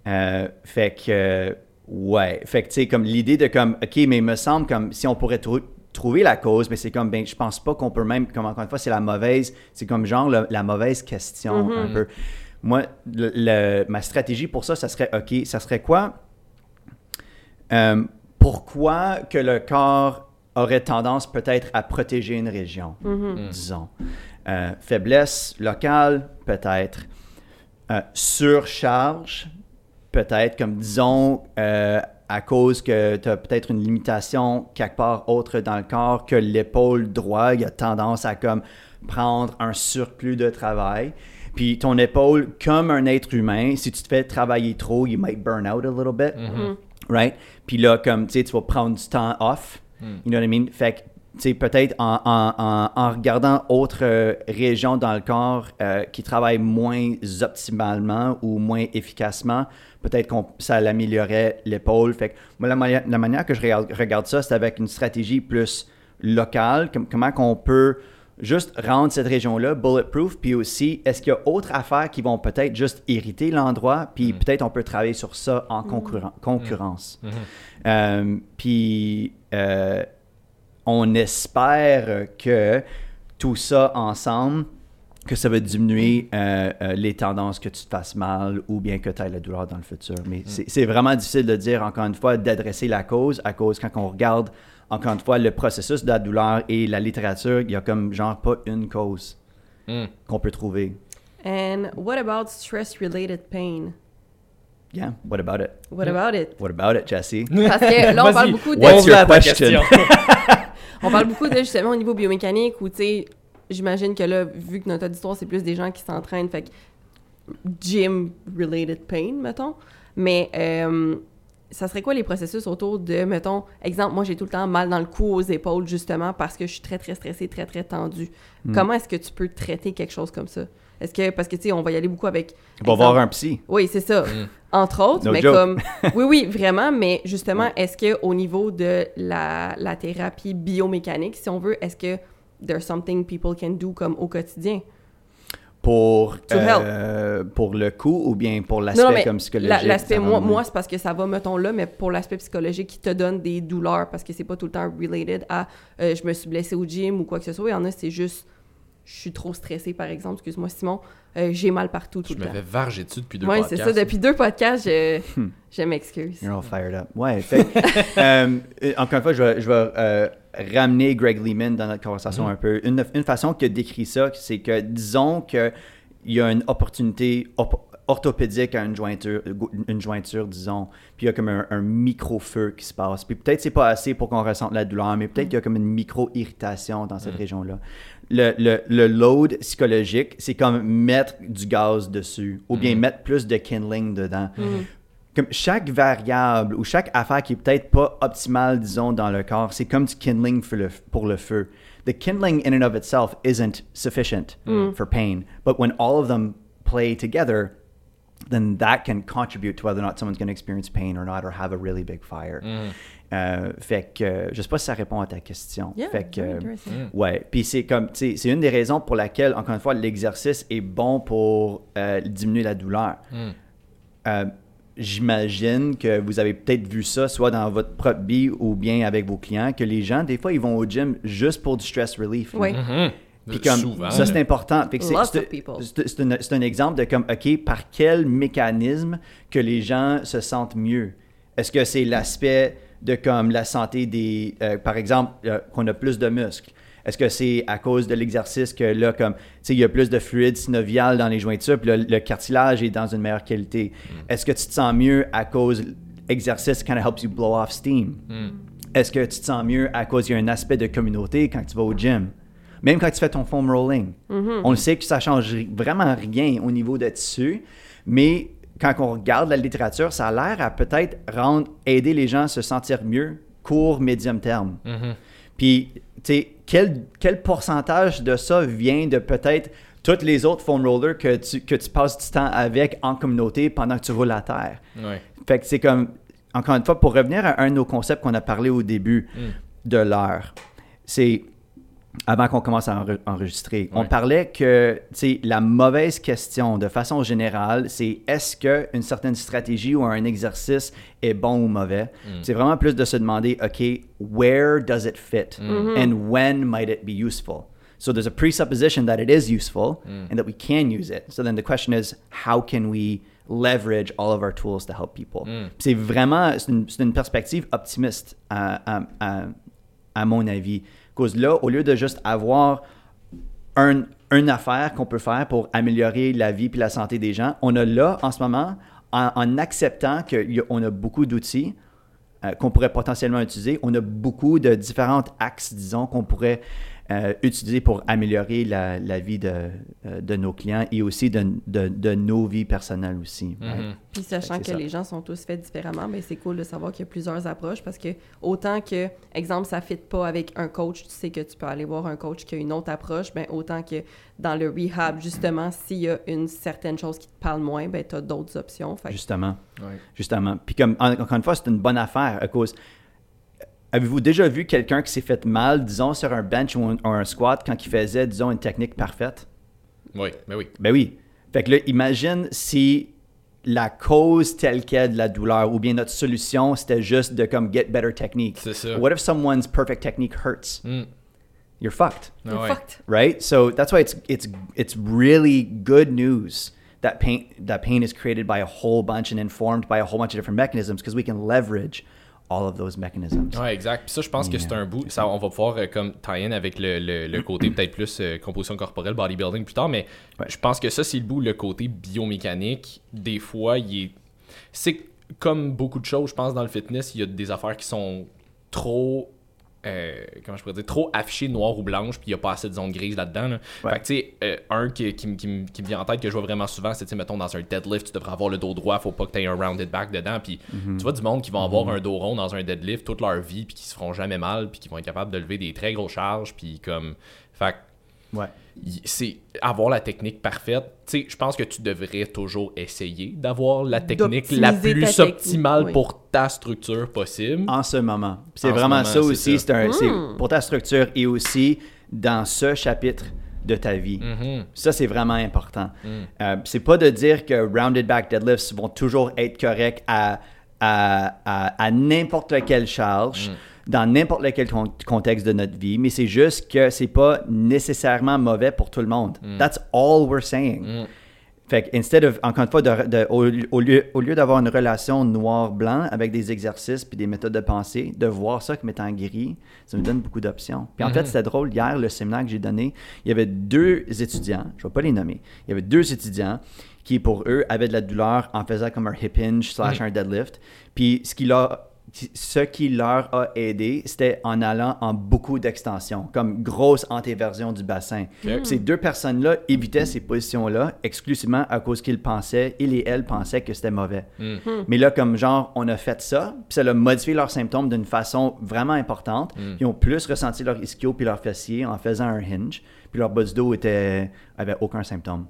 Speaker 3: Euh, fait que, ouais. Fait que, tu sais, comme l'idée de comme, OK, mais il me semble comme si on pourrait trou- trouver la cause, mais c'est comme, ben, je pense pas qu'on peut même, comme encore une fois, c'est la mauvaise, c'est comme genre le- la mauvaise question un peu. Moi, le- le- ma stratégie pour ça, ça serait, OK, ça serait quoi? Euh, pourquoi que le corps aurait tendance peut-être à protéger une région, disons? Euh, faiblesse locale, peut-être. Euh, surcharge, peut-être, comme disons, euh, à cause que tu as peut-être une limitation quelque part autre dans le corps, que l'épaule droite il a tendance à comme prendre un surplus de travail. Puis ton épaule, comme un être humain, si tu te fais travailler trop, you might burn out a little bit right? Puis là, comme, tu sais, tu vas prendre du temps off, you know what I mean? Fait que, peut-être en, en- en- en regardant autres euh, régions dans le corps euh, qui travaillent moins optimalement ou moins efficacement, peut-être que ça l'améliorerait l'épaule. Fait que, moi, la, mani- la manière que je regarde, regarde ça, c'est avec une stratégie plus locale, comme, comment qu'on peut juste rendre cette région-là bulletproof, puis aussi, est-ce qu'il y a autres affaires qui vont peut-être juste irriter l'endroit, puis peut-être on peut travailler sur ça en concurren- concurrence. Euh, puis euh, on espère que tout ça ensemble, que ça va diminuer euh, euh, les tendances que tu te fasses mal ou bien que tu aies la douleur dans le futur. Mais c'est- c'est vraiment difficile de dire, encore une fois, d'adresser la cause à cause quand on regarde, encore une fois, le processus de la douleur et la littérature, il y a comme genre pas une cause
Speaker 2: Mm.
Speaker 3: qu'on peut trouver.
Speaker 1: And what about stress-related pain?
Speaker 3: Yeah, what about it?
Speaker 1: What about it?
Speaker 3: What about it, Jesse?
Speaker 1: Parce que là, on parle beaucoup de...
Speaker 3: What's your question?
Speaker 1: On parle beaucoup de justement au niveau biomécanique où, tu sais, j'imagine que là, vu que notre auditoire, c'est plus des gens qui s'entraînent, fait que gym-related pain, mettons. Mais euh, ça serait quoi les processus autour de, mettons, exemple, moi j'ai tout le temps mal dans le cou, aux épaules, justement, parce que je suis très, très stressée, très, très tendue. Comment est-ce que tu peux traiter quelque chose comme ça? Est-ce que, parce que, tu sais, on va y aller beaucoup avec.
Speaker 3: On va voir un psy.
Speaker 1: oui, c'est ça. Entre autres,
Speaker 3: No
Speaker 1: mais
Speaker 3: joke.
Speaker 1: comme. Oui, oui, vraiment, mais justement, est-ce qu'au niveau de la, la thérapie biomécanique, si on veut, est-ce que there's something people can do comme au quotidien?
Speaker 3: Pour,
Speaker 1: To
Speaker 3: euh, pour le coup ou bien pour l'aspect comme psychologique?
Speaker 1: la- l'aspect, moi, moi c'est parce que ça va, mettons là, mais pour l'aspect psychologique qui te donne des douleurs, parce que c'est pas tout le temps related à euh, je me suis blessé au gym ou quoi que ce soit. Il y en a, c'est juste je suis trop stressée, par exemple, excuse-moi Simon, euh, j'ai mal partout tout
Speaker 2: Je
Speaker 1: le
Speaker 2: me
Speaker 1: temps.
Speaker 2: fais varger dessus depuis deux
Speaker 1: Oui,
Speaker 2: podcasts.
Speaker 1: c'est ça. Depuis deux podcasts, je,
Speaker 3: Hmm.
Speaker 1: je m'excuse.
Speaker 3: You're all fired up. Ouais. Fait, euh, encore une fois, je vais, je vais, euh, ramener Greg Lehman dans notre conversation un peu. Une, une façon qu'il a décrit ça, c'est que disons qu'il y a une opportunité op- orthopédique à une jointure, une jointure, disons, puis il y a comme un, un micro-feu qui se passe. Puis peut-être c'est pas assez pour qu'on ressente la douleur, mais peut-être qu'il y a comme une micro-irritation dans cette région-là. Le, le, le load psychologique, c'est comme mettre du gaz dessus, ou bien mettre plus de kindling dedans. Comme chaque variable ou chaque affaire qui est peut-être pas optimale, disons, dans le corps, c'est comme du kindling pour le, pour le feu. The kindling in and of itself isn't sufficient for pain, but when all of them play together, then that can contribute to whether or not someone's going to experience pain or not or have a really big fire. Euh, fait que euh, je sais pas si ça répond à ta question.
Speaker 1: Yeah,
Speaker 3: fait que euh,
Speaker 1: interesting.
Speaker 3: Ouais, puis c'est comme, c'est une des raisons pour laquelle, encore une fois, l'exercice est bon pour euh, diminuer la douleur. Euh, J'imagine que vous avez peut-être vu ça, soit dans votre propre vie ou bien avec vos clients, que les gens, des fois, ils vont au gym juste pour du stress relief.
Speaker 1: Oui.
Speaker 2: Mhm.
Speaker 3: Puis comme,
Speaker 2: Souvent.
Speaker 3: ça, c'est important. C'est- un, c'est un exemple de comme, OK, par quel mécanisme que les gens se sentent mieux? Est-ce que c'est l'aspect de comme la santé des... euh, par exemple, euh, qu'on a plus de muscles? Est-ce que c'est à cause de l'exercice que là, comme, tu sais, il y a plus de fluide synovial dans les jointures, puis le cartilage est dans une meilleure qualité? Est-ce que tu te sens mieux à cause l'exercice kind of helps you blow off steam? Est-ce que tu te sens mieux à cause qu'il y a un aspect de communauté quand tu vas au gym? Même quand tu fais ton foam rolling. On le sait que ça change vraiment rien au niveau de tissu, mais quand on regarde la littérature, ça a l'air à peut-être rendre, aider les gens à se sentir mieux court, médium terme. Puis, tu sais, quel, quel pourcentage de ça vient de peut-être tous les autres foam rollers que tu, que tu passes du temps avec en communauté pendant que tu roules à terre?
Speaker 2: Ouais.
Speaker 3: Fait que c'est comme, encore une fois, pour revenir à un de nos concepts qu'on a parlé au début de l'heure, c'est avant qu'on commence à enre- enregistrer, on
Speaker 2: Ouais.
Speaker 3: parlait que la mauvaise question de façon générale, c'est est-ce qu'une certaine stratégie ou un exercice est bon ou mauvais? C'est vraiment plus de se demander, OK, where does it fit? And when might it be useful? So there's a presupposition that it is useful and that we can use it. So then the question is, how can we leverage all of our tools to help people? Puis C'est vraiment, c'est une, une perspective optimiste à, à- à- à mon avis. Cause là, au lieu de juste avoir un, une affaire qu'on peut faire pour améliorer la vie puis la santé des gens, on a là, en ce moment, en, en acceptant qu'on a beaucoup d'outils euh, qu'on pourrait potentiellement utiliser, on a beaucoup de différents axes, disons, qu'on pourrait euh, utiliser pour améliorer la, la vie de, euh, de nos clients et aussi de, de- de nos vies personnelles aussi.
Speaker 2: Mhm.
Speaker 1: Puis sachant que les gens sont tous faits différemment, ben c'est cool de savoir qu'il y a plusieurs approches parce que autant que, exemple, ça ne fit pas avec un coach, tu sais que tu peux aller voir un coach qui a une autre approche, ben autant que dans le rehab, justement, s'il y a une certaine chose qui te parle moins, ben tu as d'autres options. Fait
Speaker 3: Justement.
Speaker 2: Ouais.
Speaker 3: Justement. Puis comme, en- encore une fois, c'est une bonne affaire à cause... Avez-vous déjà vu quelqu'un qui s'est fait mal, disons, sur un bench ou un, ou un squat quand il faisait, disons, une technique parfaite?
Speaker 2: Oui, mais oui.
Speaker 3: Ben oui. Fait que là, imagine si la cause telle qu'elle de la douleur ou bien notre solution, c'était juste de comme get better technique.
Speaker 2: C'est ça.
Speaker 3: What if someone's perfect technique hurts?
Speaker 2: Mm.
Speaker 3: You're fucked.
Speaker 2: Ah
Speaker 1: You're
Speaker 2: ouais.
Speaker 1: fucked.
Speaker 3: right? So that's why it's it's it's really good news that pain that pain is created by a whole bunch and informed by a whole bunch of different mechanisms because we can leverage all of those mechanisms.
Speaker 2: Ouais, exact. Puis ça, je pense que c'est un bout. Ça, on va pouvoir euh, comme tie-in avec le, le- le côté peut-être plus euh, composition corporelle, bodybuilding plus tard, mais
Speaker 3: Ouais.
Speaker 2: je pense que ça, c'est le bout, le côté biomécanique. Des fois, il est. C'est comme beaucoup de choses, je pense, dans le fitness, il y a des affaires qui sont trop. Euh, comment je pourrais dire, trop affichées noir ou blanche, puis il n'y a pas assez de zone grise là-dedans. là.
Speaker 3: Ouais.
Speaker 2: Fait que, tu sais, euh, un qui, qui, me- qui me- qui me vient en tête, que je vois vraiment souvent, c'est, tu sais, mettons, dans un deadlift, tu devrais avoir le dos droit, faut pas que tu aies un rounded back dedans. Puis tu vois du monde qui vont avoir un dos rond dans un deadlift toute leur vie, puis qui se feront jamais mal, puis qui vont être capables de lever des très grosses charges, puis comme. Fait que
Speaker 3: Ouais.
Speaker 2: c'est avoir la technique parfaite. Tu sais, je pense que tu devrais toujours essayer d'avoir la technique la plus optimale
Speaker 1: oui.
Speaker 2: pour ta structure possible.
Speaker 3: En ce moment. C'est
Speaker 2: En ce
Speaker 3: vraiment
Speaker 2: moment,
Speaker 3: ça aussi.
Speaker 2: ça.
Speaker 3: C'est un- c'est pour ta structure et aussi dans ce chapitre de ta vie.
Speaker 2: Mhm.
Speaker 3: Ça, c'est vraiment important.
Speaker 2: Mm.
Speaker 3: Euh, c'est pas de dire que rounded back deadlifts vont toujours être corrects à, à, à, à n'importe quelle charge. Dans n'importe lequel con- contexte de notre vie, mais c'est juste que c'est pas nécessairement mauvais pour tout le monde. That's all we're saying.
Speaker 2: Mm.
Speaker 3: Fait que, instead of, encore une fois, de- de- au, au lieu, au lieu d'avoir une relation noir-blanc avec des exercices puis des méthodes de pensée, de voir ça comme étant gris, ça me donne beaucoup d'options. Puis en fait, c'était drôle, hier, le séminaire que j'ai donné, il y avait deux étudiants, je vais pas les nommer, il y avait deux étudiants qui, pour eux, avaient de la douleur en faisant comme un hip hinge slash un deadlift. Puis ce qui leur ce qui leur a aidé, c'était en allant en beaucoup d'extensions, comme grosse antéversion du bassin. Ces deux personnes-là évitaient ces positions-là exclusivement à cause qu'ils pensaient, ils et elles pensaient que c'était mauvais.
Speaker 2: Mm.
Speaker 3: Mais là, comme genre, on a fait ça, puis ça a modifié leurs symptômes d'une façon vraiment importante.
Speaker 2: Mm.
Speaker 3: Ils ont plus ressenti leur ischio puis leur fessier en faisant un hinge, puis leur bas du dos était, avait aucun symptôme.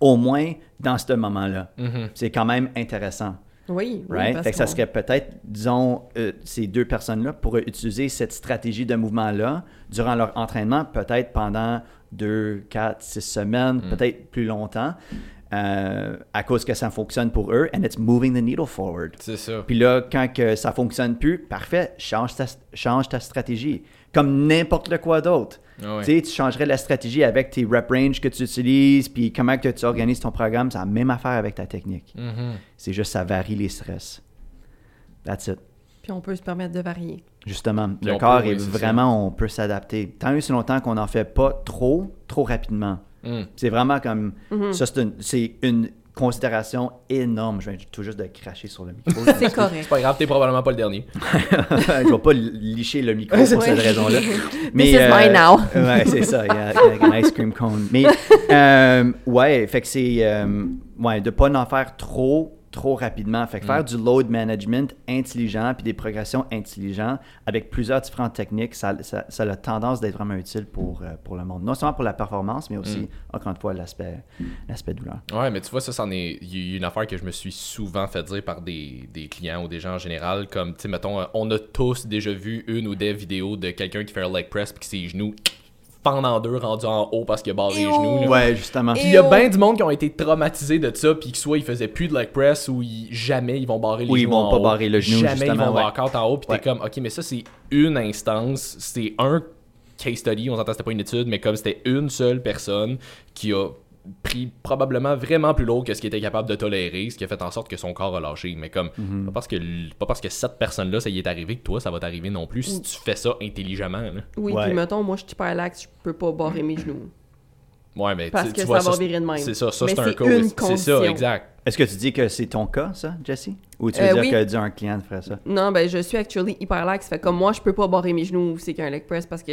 Speaker 3: Au moins dans ce moment-là. C'est quand même intéressant.
Speaker 1: Oui, oui,
Speaker 3: Right?
Speaker 1: parce
Speaker 3: Fait que ça serait peut-être, disons, euh, ces deux personnes-là pourraient utiliser cette stratégie de mouvement-là durant leur entraînement, peut-être pendant deux, quatre, six semaines,
Speaker 2: Mm.
Speaker 3: peut-être plus longtemps, euh, à cause que ça fonctionne pour eux, and it's moving the needle forward.
Speaker 2: C'est ça.
Speaker 3: Puis là, quand que ça fonctionne plus, parfait, change ta, change ta stratégie. Comme n'importe le quoi d'autre.
Speaker 2: Ah ouais.
Speaker 3: Tu sais, tu changerais la stratégie avec tes rep range que tu utilises, puis comment que tu organises ton programme. C'est la même affaire avec ta technique.
Speaker 2: Mhm.
Speaker 3: C'est juste ça varie les stress. That's it.
Speaker 1: Puis on peut se permettre de varier.
Speaker 3: Justement,
Speaker 2: Puis
Speaker 3: le corps
Speaker 2: peut, oui,
Speaker 3: est
Speaker 2: ça.
Speaker 3: vraiment, on peut s'adapter. Tant et aussi longtemps qu'on n'en fait pas trop, trop rapidement.
Speaker 2: Mm.
Speaker 3: C'est vraiment comme
Speaker 1: Mhm.
Speaker 3: ça, c'est une, c'est une considération énorme. Je viens tout juste de cracher sur le micro.
Speaker 1: C'est correct.
Speaker 2: C'est pas grave, t'es probablement pas le dernier.
Speaker 3: je vais pas licher le micro pour cette raison-là.
Speaker 1: This is mine now.
Speaker 3: ouais, c'est ça. Yeah, like an ice cream cone. Mais euh, ouais, fait que c'est euh, ouais de pas en faire trop trop rapidement. Fait que faire du load management intelligent puis des progressions intelligentes avec plusieurs différentes techniques, ça, ça, ça a la tendance d'être vraiment utile pour, euh, pour le monde. Non seulement pour la performance, mais aussi, encore une fois, l'aspect l'aspect douleur.
Speaker 2: Ouais, mais tu vois, ça, c'en est. Une affaire que je me suis souvent fait dire par des, des clients ou des gens en général. Comme, tu sais, mettons, euh, on a tous déjà vu une ou des vidéos de quelqu'un qui fait un leg press puis que ses genoux fendent en deux, rendus en haut parce qu'il a barré les genoux. là.
Speaker 3: Ouais, justement.
Speaker 2: Puis il y a
Speaker 1: Ew.
Speaker 2: bien du monde qui ont été traumatisés de ça, puis que soit ils faisaient plus de leg press ou ils- jamais ils vont barrer les
Speaker 3: Ou ils
Speaker 2: genoux
Speaker 3: vont
Speaker 2: en
Speaker 3: pas
Speaker 2: haut.
Speaker 3: barrer le genou,
Speaker 2: Jamais ils
Speaker 3: justement,
Speaker 2: vont
Speaker 3: ouais.
Speaker 2: out en haut, puis
Speaker 3: Ouais.
Speaker 2: t'es comme, ok, mais ça c'est une instance, c'est un case study, on s'entend c'était pas une étude, mais comme c'était une seule personne qui a pris probablement vraiment plus lourd que ce qu'il était capable de tolérer, ce qui a fait en sorte que son corps a lâché. Mais comme,
Speaker 3: Mhm.
Speaker 2: pas, parce que, pas parce que cette personne-là, ça y est arrivé, que toi, ça va t'arriver non plus si tu fais ça intelligemment. là.
Speaker 1: Oui,
Speaker 3: Ouais.
Speaker 1: puis mettons, moi, je suis hyper lax, je peux pas barrer mes genoux.
Speaker 2: Ouais, mais
Speaker 1: Parce
Speaker 2: tu-
Speaker 1: que
Speaker 2: tu vois,
Speaker 1: ça va
Speaker 2: c'est-
Speaker 1: virer de même.
Speaker 2: C'est ça, ça c'est un
Speaker 1: c'est
Speaker 2: cas.
Speaker 1: une
Speaker 2: C'est ça,
Speaker 1: condition.
Speaker 2: exact.
Speaker 3: Est-ce que tu dis que c'est ton cas, ça, Jesse? Ou tu veux
Speaker 1: Euh,
Speaker 3: dire
Speaker 1: oui.
Speaker 3: que dire un client ferait ça?
Speaker 1: Non, ben, je suis actually hyper lax. Fait comme moi, je peux pas barrer mes genoux, c'est qu'un leg press parce que.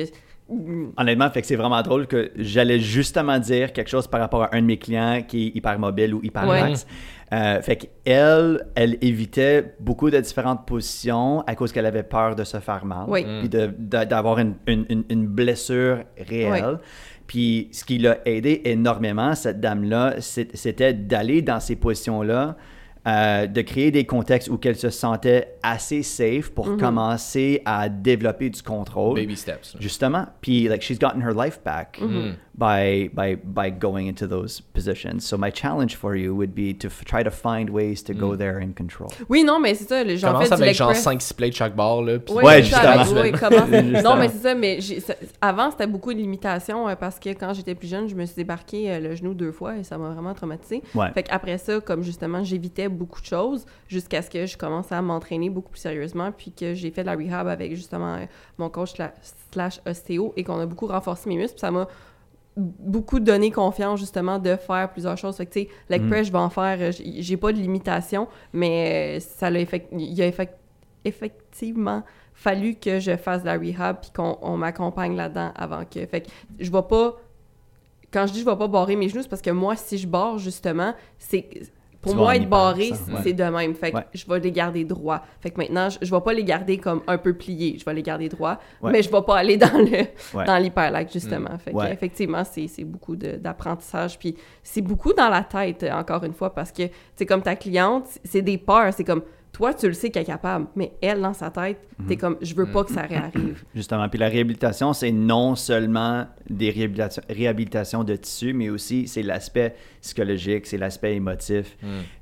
Speaker 3: Honnêtement, fait que c'est vraiment drôle que j'allais justement dire quelque chose par rapport à un de mes clients qui est hyper mobile ou hyper
Speaker 1: Ouais.
Speaker 3: lax. Euh, fait qu'elle, elle évitait beaucoup de différentes positions à cause qu'elle avait peur de se faire mal.
Speaker 1: Oui.
Speaker 3: Puis d'avoir une, une- blessure réelle. Puis ce qui l'a aidé énormément, cette dame-là, c'était d'aller dans ces positions-là, euh, de créer des contextes où elle se sentait assez safe pour
Speaker 1: Mm-hmm.
Speaker 3: commencer à développer du contrôle.
Speaker 2: Baby steps.
Speaker 3: Justement, puis like she's gotten her life back
Speaker 1: Mm-hmm.
Speaker 3: By by by going into those positions. So my challenge for you would be to f- try to find ways to
Speaker 1: Mm.
Speaker 3: go there in control.
Speaker 1: Oui, non, mais c'est ça. J'en
Speaker 2: Commence
Speaker 1: fais du
Speaker 2: avec genre
Speaker 1: press.
Speaker 2: 5-6 plates chaque barre, là. puis-
Speaker 1: Ouais, ça,
Speaker 3: justement.
Speaker 1: avec- ouais, comment-
Speaker 3: Justement.
Speaker 1: non, mais c'est ça, mais j'ai- ça- avant, c'était beaucoup de limitations euh, parce que quand j'étais plus jeune, je me suis débarqué euh, le genou deux fois et ça m'a vraiment traumatisé.
Speaker 3: Ouais.
Speaker 1: Fait qu'après ça, comme justement, j'évitais beaucoup de choses jusqu'à ce que je commence à m'entraîner beaucoup plus sérieusement puis que j'ai fait de la rehab avec justement euh, mon coach sla- slash ostéo et qu'on a beaucoup renforcé mes muscles. Puis ça m'a beaucoup donné confiance justement de faire plusieurs choses. Fait que tu sais, leg press, je vais en faire, euh, j'ai pas de limitation, mais euh, ça l'a effect- il a effect- effectivement fallu que je fasse de la rehab puis qu'on on m'accompagne là-dedans avant que. Fait que je vais pas. Quand je dis je vais pas barrer mes genoux, c'est parce que moi, si je barre justement, c'est. Pour moi, être barré, c'est
Speaker 3: ouais.
Speaker 1: de même. Fait que
Speaker 3: Ouais.
Speaker 1: je vais les garder droits. Fait que maintenant, je, je vais pas les garder comme un peu pliés. Je vais les garder droits.
Speaker 3: Ouais.
Speaker 1: Mais je vais pas aller dans le dans l'hyperlac, justement. Fait que, effectivement, c'est beaucoup d'apprentissage. Puis c'est beaucoup dans la tête, encore une fois, parce que, c'est comme ta cliente, c'est des peurs. C'est comme, toi, tu le sais qu'elle est capable, mais elle, dans sa tête, t'es comme, je veux pas que ça réarrive.
Speaker 3: Justement. Puis la réhabilitation, c'est non seulement des réhabilitations, réhabilitations de tissu, mais aussi c'est l'aspect psychologique, c'est l'aspect émotif.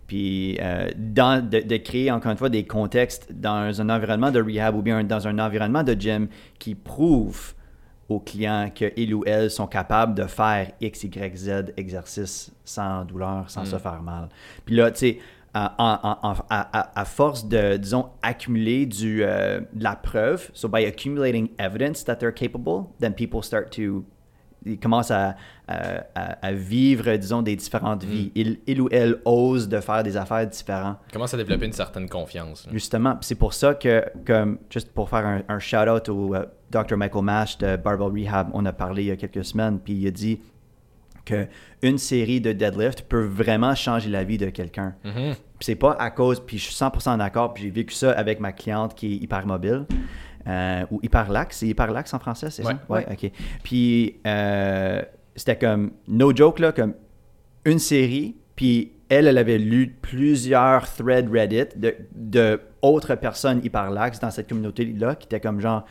Speaker 3: Puis euh, dans, de, de créer, encore une fois, des contextes dans un environnement de rehab ou bien dans un environnement de gym qui prouve aux clients qu'ils ou elles sont capables de faire X, Y, Z exercices sans douleur, sans se faire mal. Puis là, tu sais, à, en- en- à- à- à force de, disons, accumuler du, euh, de la preuve, so by accumulating evidence that they're capable, then people start to ils commencent à, vivre, disons, des différentes vies. Ils, ils ou elles osent de faire des affaires différentes.
Speaker 2: Commence à développer une certaine confiance. là?
Speaker 3: Justement, c'est pour ça que, comme, juste pour faire un, un shout-out au euh, Dr. Michael Mash de Barbell Rehab, on a parlé il y a quelques semaines, puis il a dit que une série de deadlift peut vraiment changer la vie de quelqu'un.
Speaker 2: Mhm.
Speaker 3: Puis c'est pas à cause, puis je suis 100% d'accord, puis j'ai vécu ça avec ma cliente qui est hypermobile. Euh, ou hyperlaxe, c'est hyperlaxe en français, c'est
Speaker 2: Ouais.
Speaker 3: ça? Ouais, ok. Puis euh, c'était comme, no joke, là, comme une série, puis elle, elle avait lu plusieurs threads Reddit de, de autres personnes hyperlaxes dans cette communauté-là qui étaient comme genre,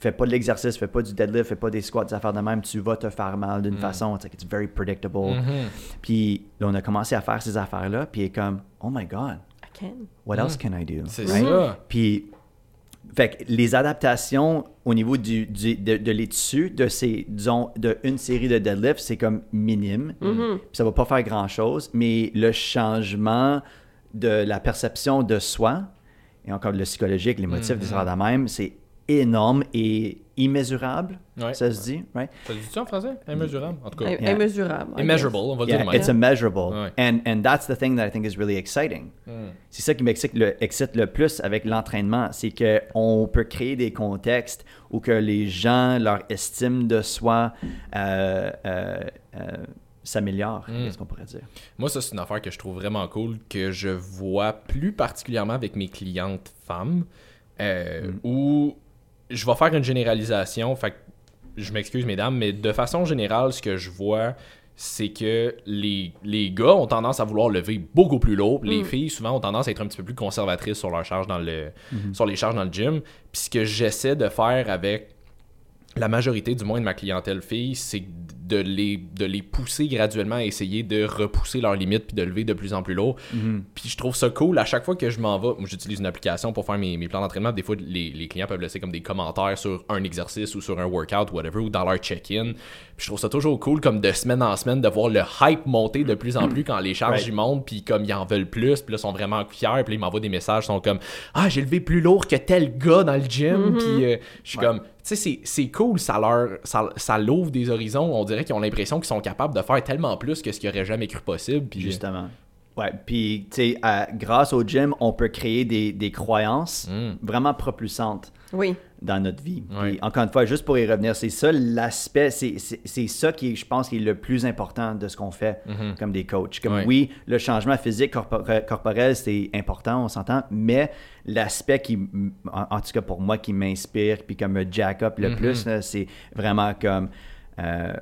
Speaker 3: fais pas de l'exercice, fais pas du deadlift, fais pas des squats, des affaires de même, tu vas te faire mal d'une façon, it's, like, it's very predictable.
Speaker 2: Mhm.
Speaker 3: Puis là, on a commencé à faire ces affaires-là, puis elle est comme, oh my god,
Speaker 1: I can.
Speaker 3: what else can I do?
Speaker 2: C'est
Speaker 3: Right?
Speaker 2: ça.
Speaker 3: Puis, fait que les adaptations au niveau du, du- de, de les tissus de ces, disons, de une série de deadlifts, c'est comme minime. Puis ça va pas faire grand-chose, mais le changement de la perception de soi, et encore le psychologique, l'émotif, des affaires de même, c'est énorme et immesurable,
Speaker 2: Ouais.
Speaker 3: ça se dit, right?
Speaker 2: Ça dit-tu en français? Immesurable? En tout cas.
Speaker 3: Yeah.
Speaker 1: Immesurable.
Speaker 2: Immeasurable, on va le dire
Speaker 3: Yeah, it's immeasurable.
Speaker 2: Ouais.
Speaker 3: And, and that's the thing that I think is really exciting.
Speaker 2: Mm.
Speaker 3: C'est ça qui m'excite le, excite le plus avec l'entraînement, c'est qu'on peut créer des contextes où que les gens, leur estime de soi euh, euh, euh, s'améliore,
Speaker 2: Mm.
Speaker 3: qu'est-ce qu'on pourrait dire.
Speaker 2: Moi, ça, c'est une affaire que je trouve vraiment cool, que je vois plus particulièrement avec mes clientes femmes, euh, où je vais faire une généralisation, fait que je m'excuse, mesdames, mais de façon générale, ce que je vois, c'est que les, les gars ont tendance à vouloir lever beaucoup plus lourd. Les filles, souvent, ont tendance à être un petit peu plus conservatrices sur leur charge dans le, sur les charges dans le gym. Puis ce que j'essaie de faire avec la majorité du moins de ma clientèle fille, c'est de les, de les pousser graduellement à essayer de repousser leurs limites puis de lever de plus en plus lourd. Puis je trouve ça cool. À chaque fois que je m'en vais, moi j'utilise une application pour faire mes, mes plans d'entraînement. Des fois, les, les clients peuvent laisser comme des commentaires sur un exercice ou sur un workout, whatever, ou dans leur check-in. Puis je trouve ça toujours cool, comme de semaine en semaine, de voir le hype monter de plus en plus quand les charges
Speaker 3: Right.
Speaker 2: y montent, puis comme ils en veulent plus, puis là, ils sont vraiment fiers, puis là, ils m'envoient des messages, ils sont comme Ah, j'ai levé plus lourd que tel gars dans le gym, puis euh, je suis
Speaker 3: Ouais.
Speaker 2: comme, tu sais, c'est- c'est cool, ça leur, ça, ça l'ouvre des horizons, on dirait qu'ils ont l'impression qu'ils sont capables de faire tellement plus que ce qu'ils auraient jamais cru possible, puis
Speaker 3: Justement. Ouais, puis, tu sais, euh, grâce au gym, on peut créer des, des croyances
Speaker 2: Mm.
Speaker 3: vraiment propulsantes
Speaker 1: Oui.
Speaker 3: dans notre vie. Puis, encore une fois, juste pour y revenir, c'est ça l'aspect, c'est c'est- c'est ça qui, est, je pense, qui est le plus important de ce qu'on fait comme des coachs. Comme oui, le changement physique corpore- corporel, c'est important, on s'entend, mais l'aspect qui, en, en tout cas pour moi, qui m'inspire, puis comme me jack up le plus, là, c'est vraiment comme... euh,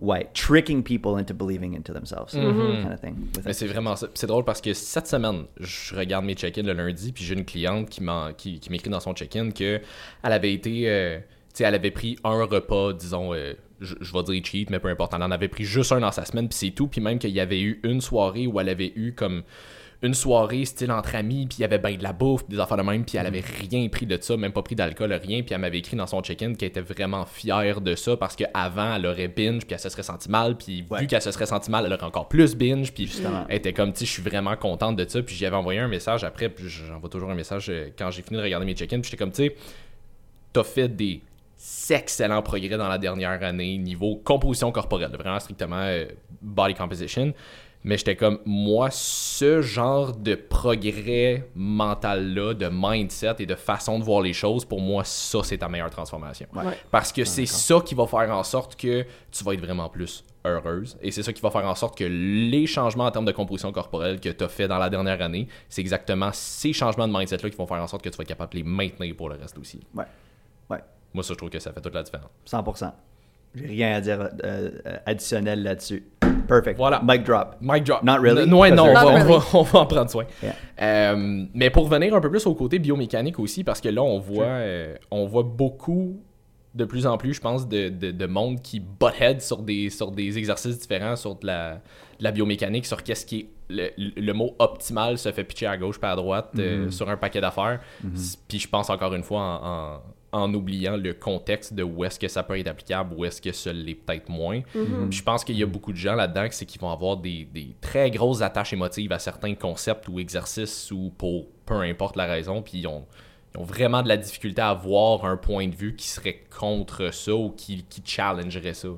Speaker 3: ouais, tricking people into believing into themselves, kind of thing.
Speaker 2: Mais c'est vraiment C'est drôle parce que cette semaine, je regarde mes check-in le lundi, puis j'ai une cliente qui m'en- qui, qui m'écrit dans son check-in que elle avait été, euh, tu sais, elle avait pris un repas, disons, euh, je, je vais dire cheap, mais peu importe, elle en avait pris juste un dans sa semaine, puis c'est tout. Puis même qu'il y avait eu une soirée où elle avait eu comme une soirée style entre amis, puis il y avait ben de la bouffe, des affaires de même, puis elle avait rien pris de ça, même pas pris d'alcool, rien, puis elle m'avait écrit dans son check-in qu'elle était vraiment fière de ça parce qu'avant, elle aurait binge, puis elle se serait sentie mal, puis
Speaker 3: Ouais.
Speaker 2: vu qu'elle se serait sentie mal, elle aurait encore plus binge, puis elle était comme, tu sais, je suis vraiment contente de ça, puis j'y avais envoyé un message après, puis j'envoie toujours un message euh, quand j'ai fini de regarder mes check-in, puis j'étais comme, tu sais, t'as fait des excellents progrès dans la dernière année niveau composition corporelle, vraiment strictement euh, body composition. Mais j'étais comme, moi, ce genre de progrès mental-là, de mindset et de façon de voir les choses, pour moi, ça, c'est ta meilleure transformation.
Speaker 1: Ouais.
Speaker 2: Parce que c'est ça qui va faire en sorte que tu vas être vraiment plus heureuse. Et c'est ça qui va faire en sorte que les changements en termes de composition corporelle que tu as fait dans la dernière année, c'est exactement ces changements de mindset-là qui vont faire en sorte que tu vas être capable de les maintenir pour le reste aussi.
Speaker 3: Ouais, ouais.
Speaker 2: Moi, ça, je trouve que ça fait toute la différence.
Speaker 3: 100%. J'ai rien à dire euh, euh, additionnel là-dessus. Perfect.
Speaker 2: Voilà.
Speaker 3: Mic drop.
Speaker 2: Mic drop.
Speaker 3: Not really,
Speaker 2: non, on va, on, va, on va en prendre soin.
Speaker 3: Yeah.
Speaker 2: Euh, mais pour revenir un peu plus au côté biomécanique aussi, parce que là, on voit, euh, on voit beaucoup, de plus en plus, je pense, de, de, de monde qui butt head sur des, sur des exercices différents, sur de la, de la biomécanique, sur qu'est-ce qui est. Le, le mot optimal se fait pitcher à gauche pas à droite euh, sur un paquet d'affaires. Puis je pense encore une fois en, en- en oubliant le contexte de où est-ce que ça peut être applicable, où est-ce que ça l'est peut-être moins. Puis Je pense qu'il y a beaucoup de gens là-dedans qui c'est qu'ils vont avoir des, des très grosses attaches émotives à certains concepts ou exercices ou pour peu importe la raison, puis ils ont, ils ont vraiment de la difficulté à avoir un point de vue qui serait contre ça ou qui, qui challengerait ça.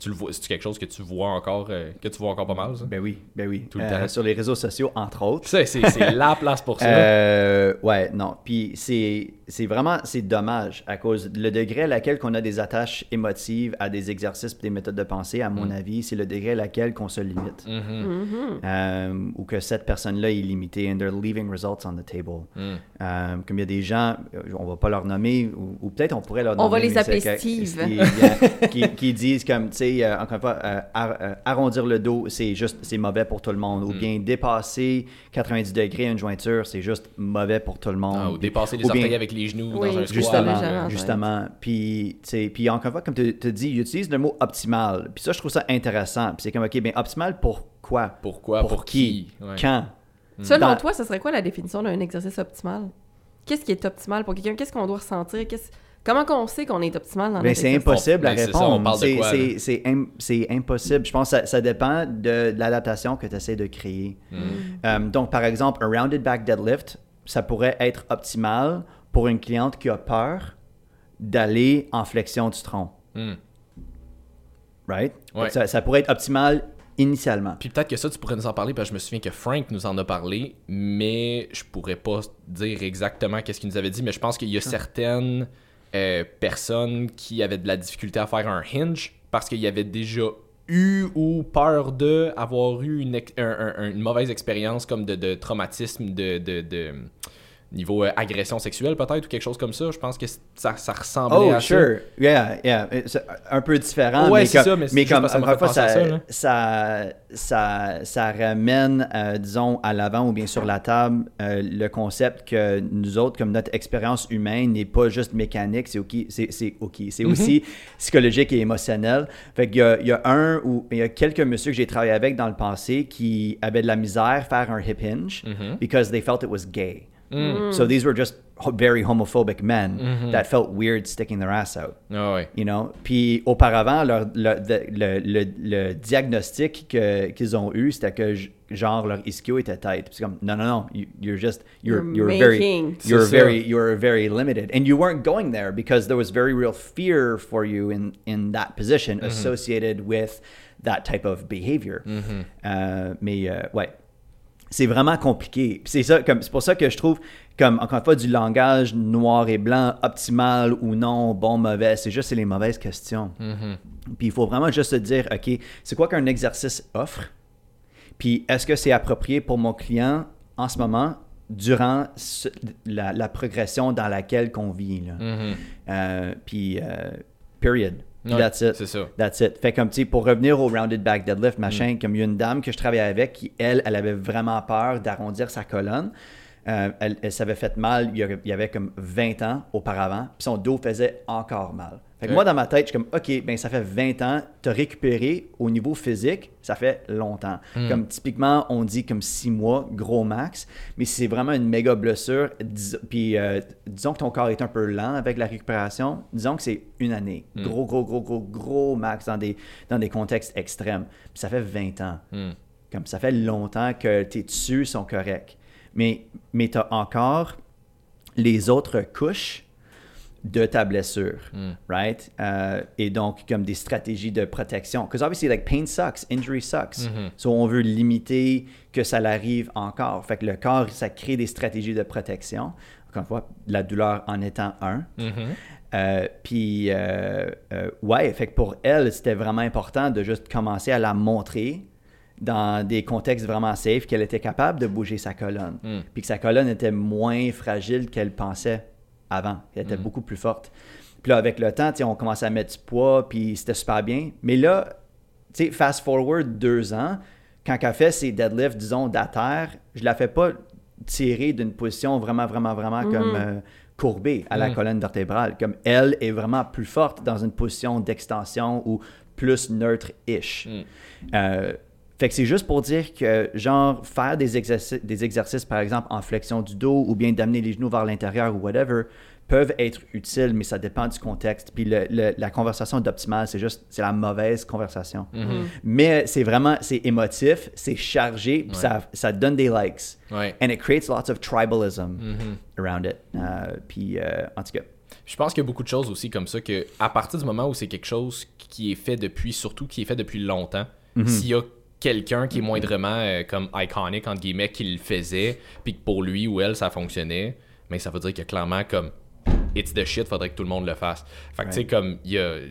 Speaker 2: Tu le vois, c'est quelque chose que tu vois encore, euh, que tu vois encore pas mal, ça?
Speaker 3: Ben oui, ben oui.
Speaker 2: Tout le
Speaker 3: Euh,
Speaker 2: temps.
Speaker 3: Sur les réseaux sociaux, entre autres.
Speaker 2: Ça, c'est, c'est la place pour ça.
Speaker 3: Euh, ouais, non. Puis c'est, c'est vraiment, c'est dommage à cause le degré à laquelle qu'on a des attaches émotives à des exercices et des méthodes de pensée, à mon
Speaker 2: Mm.
Speaker 3: avis, c'est le degré à laquelle qu'on se limite.
Speaker 2: Mhm.
Speaker 3: Euh, ou que cette personne-là est limitée and they're leaving results on the table.
Speaker 2: Mm.
Speaker 3: Euh, comme il y a des gens, euh, on va pas leur nommer, ou, ou peut-être on pourrait leur nommer.
Speaker 1: On va les appeler Steve.
Speaker 3: Qui, qui- qui disent comme, tu sais, euh, encore une fois, euh, euh, arrondir le dos, c'est juste, c'est mauvais pour tout le monde.
Speaker 2: Mm.
Speaker 3: Ou bien dépasser 90 degrés à une jointure, c'est juste mauvais pour tout le monde.
Speaker 2: Ah, ou dépasser les
Speaker 3: ou bien-
Speaker 2: orteils avec les genoux
Speaker 1: Oui,
Speaker 2: dans un
Speaker 1: juste
Speaker 2: squat.
Speaker 1: Justement,
Speaker 3: Justement, justement. Puis, tu sais, puis encore une fois, comme tu te dis, ils utilisent le mot optimal. Puis ça, je trouve ça intéressant. Puis c'est comme, OK, bien, optimal pour quoi?
Speaker 2: Pourquoi?
Speaker 3: Pour,
Speaker 2: Pour qui?
Speaker 3: qui?
Speaker 2: Ouais.
Speaker 3: Quand?
Speaker 1: Selon
Speaker 3: Dans-
Speaker 1: toi, ce serait quoi la définition d'un exercice optimal? Qu'est-ce qui est optimal pour quelqu'un? Qu'est-ce qu'on doit ressentir? Qu'est-ce- Comment qu'on sait qu'on est optimal dans
Speaker 3: Ben, c'est impossible à
Speaker 2: Ben,
Speaker 3: répondre. C'est- im- impossible. Je pense que ça, ça dépend de, de l'adaptation que tu essaies de créer.
Speaker 2: Mm.
Speaker 3: Euh, donc, par exemple, un rounded back deadlift, ça pourrait être optimal pour une cliente qui a peur d'aller en flexion du tronc.
Speaker 2: Mm.
Speaker 3: Right?
Speaker 2: Ouais.
Speaker 3: Ça, ça pourrait être optimal initialement.
Speaker 2: Puis peut-être que ça, tu pourrais nous en parler, parce que je me souviens que Frank nous en a parlé, mais je pourrais pas dire exactement qu'est-ce qu'il nous avait dit, mais je pense qu'il y a certaines euh, personnes qui avaient de la difficulté à faire un hinge parce qu'il y avait déjà eu ou peur de avoir eu une, mauvaise expérience comme de, de traumatisme de, de niveau euh, agression sexuelle peut-être ou quelque chose comme ça. Je pense que ça, ça ressemblait
Speaker 3: Oh,
Speaker 2: à ça.
Speaker 3: sure. Yeah, yeah. C'est Un peu différent.
Speaker 2: Ouais,
Speaker 3: mais
Speaker 2: c'est ça, mais
Speaker 3: mais comme,
Speaker 2: ça
Speaker 3: encore fois, ça,
Speaker 2: ça,
Speaker 3: ça, ça, ça ramène, euh, disons, à l'avant ou bien sur la table, euh, le concept que nous autres, comme notre expérience humaine n'est pas juste mécanique, c'est OK, c'est, c'est OK, c'est
Speaker 2: Mm-hmm.
Speaker 3: aussi psychologique et émotionnel. Fait qu'il y a, il y a un ou il y a quelques messieurs que j'ai travaillé avec dans le passé qui avaient de la misère à faire un hip hinge
Speaker 2: Mm-hmm.
Speaker 3: because they felt it was gay.
Speaker 2: Mm. mm.
Speaker 3: So these were just very homophobic men mm-hmm. that felt weird sticking their ass out.
Speaker 2: Ah ouais.
Speaker 3: You know? Puis auparavant, leur, leur- le, le, le diagnostic que- qu'ils ont eu, c'était que genre leur ischio était tête. Puis c'est comme non non non, you, you're just you're
Speaker 1: You're
Speaker 3: you're, very you're
Speaker 2: C'est ça.
Speaker 3: very you're very limited, and you weren't going there because there was very real fear for you in in that position mm-hmm. associated with that type of behavior. Euh, mais euh, ouais, c'est vraiment compliqué. C'est ça, comme c'est pour ça que je trouve, comme encore une fois, du langage noir et blanc, optimal ou non, bon, mauvais. C'est juste c'est les mauvaises questions. Puis il faut vraiment juste se dire, ok, c'est quoi qu'un exercice offre? Puis est-ce que c'est approprié pour mon client en ce moment durant ce- la, la progression dans laquelle qu'on vit là?
Speaker 2: Mhm.
Speaker 3: Euh, puis euh, period. Puis
Speaker 2: Ouais,
Speaker 3: that's it.
Speaker 2: c'est ça.
Speaker 3: That's it. Fait comme, tu sais, pour revenir au rounded back deadlift, machin, comme il y a une dame que je travaillais avec qui, elle, elle avait vraiment peur d'arrondir sa colonne. Euh, elle elle s'avait fait mal il y, a- il y avait comme 20 ans auparavant, puis son dos faisait encore mal. Fait que
Speaker 2: Ok.
Speaker 3: moi, dans ma tête, je suis comme, OK, ben ça fait 20 ans, t'as récupéré au niveau physique, ça fait longtemps. Comme typiquement, on dit comme 6 mois, gros max, mais si c'est vraiment une méga blessure, dis- puis euh, disons que ton corps est un peu lent avec la récupération, disons que c'est une année. Gros, gros, gros, gros, gros max dans des, dans des contextes extrêmes. Puis ça fait 20 ans.
Speaker 2: Mm.
Speaker 3: Comme ça fait longtemps que tes tissus sont corrects. Mais, mais tu as encore les autres couches de ta blessure, right? Euh, et donc, comme des stratégies de protection. Because obviously, like, pain sucks, injury sucks. So, on veut limiter que ça l'arrive encore. Fait que le corps, ça crée des stratégies de protection. Encore une fois, la douleur en étant un.
Speaker 2: Mhm.
Speaker 3: Euh, puis, euh, euh, ouais, fait que pour elle, c'était vraiment important de juste commencer à la montrer dans des contextes vraiment safe qu'elle était capable de bouger sa colonne.
Speaker 2: Mm.
Speaker 3: Puis que sa colonne était moins fragile qu'elle pensait avant. Elle était beaucoup plus forte. Puis là, avec le temps, on commençait à mettre du poids, puis c'était super bien. Mais là, fast forward deux ans, quand elle fait ses deadlifts, disons, d'atterre, je la fais pas tirer d'une position vraiment, vraiment, vraiment comme euh, courbée à la
Speaker 2: Mhm.
Speaker 3: colonne vertébrale. Comme elle est vraiment plus forte dans une position d'extension ou plus neutre-ish.
Speaker 2: Mm.
Speaker 3: Euh, fait que c'est juste pour dire que, genre, faire des exercices, des exercices, par exemple, en flexion du dos ou bien d'amener les genoux vers l'intérieur ou whatever, peuvent être utiles, mais ça dépend du contexte. Puis le- le- la conversation d'optimal, c'est juste, c'est la mauvaise conversation.
Speaker 2: Mhm.
Speaker 3: Mais c'est vraiment, c'est émotif, c'est chargé, puis
Speaker 2: Ouais.
Speaker 3: ça, ça donne des likes.
Speaker 2: Ouais.
Speaker 3: And it creates lots of tribalism
Speaker 2: Mhm.
Speaker 3: around it. Euh, puis, euh, en tout cas,
Speaker 2: Je pense qu'il y a beaucoup de choses aussi comme ça que à partir du moment où c'est quelque chose qui est fait depuis, surtout qui est fait depuis longtemps, s'il y a quelqu'un qui est moindrement euh, comme iconic entre guillemets qui le faisait, puis que pour lui ou elle ça fonctionnait, mais ça veut dire que clairement comme it's the shit, faudrait que tout le monde le fasse. Fait que tu sais comme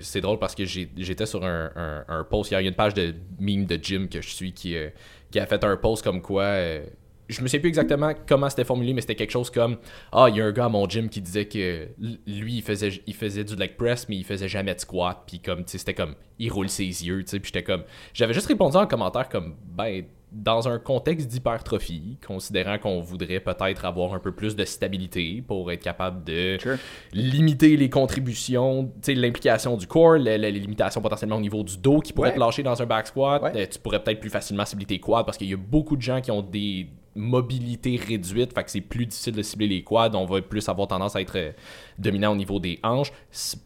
Speaker 2: c'est drôle parce que j'étais sur un, un, un post il y a une page de meme de gym que je suis qui euh, qui a fait un post comme quoi euh, je me sais plus exactement comment c'était formulé, mais c'était quelque chose comme Ah, il y a un gars à mon gym qui disait que lui, il faisait, il faisait du leg press, mais il faisait jamais de squat. Puis comme, tu sais, c'était comme, il roule ses yeux, tu sais. Puis j'étais comme, j'avais juste répondu en commentaire comme, ben, dans un contexte d'hypertrophie, considérant qu'on voudrait peut-être avoir un peu plus de stabilité pour être capable de
Speaker 3: Sure.
Speaker 2: limiter les contributions, tu sais, l'implication du corps, les limitations potentiellement au niveau du dos qui pourrait
Speaker 3: Ouais.
Speaker 2: te lâcher dans un back squat.
Speaker 3: Ouais.
Speaker 2: Euh, tu pourrais peut-être plus facilement cibler tes quads parce qu'il y a beaucoup de gens qui ont des mobilités réduites, fait que c'est plus difficile de cibler les quads. On va plus avoir tendance à être euh, dominant au niveau des hanches.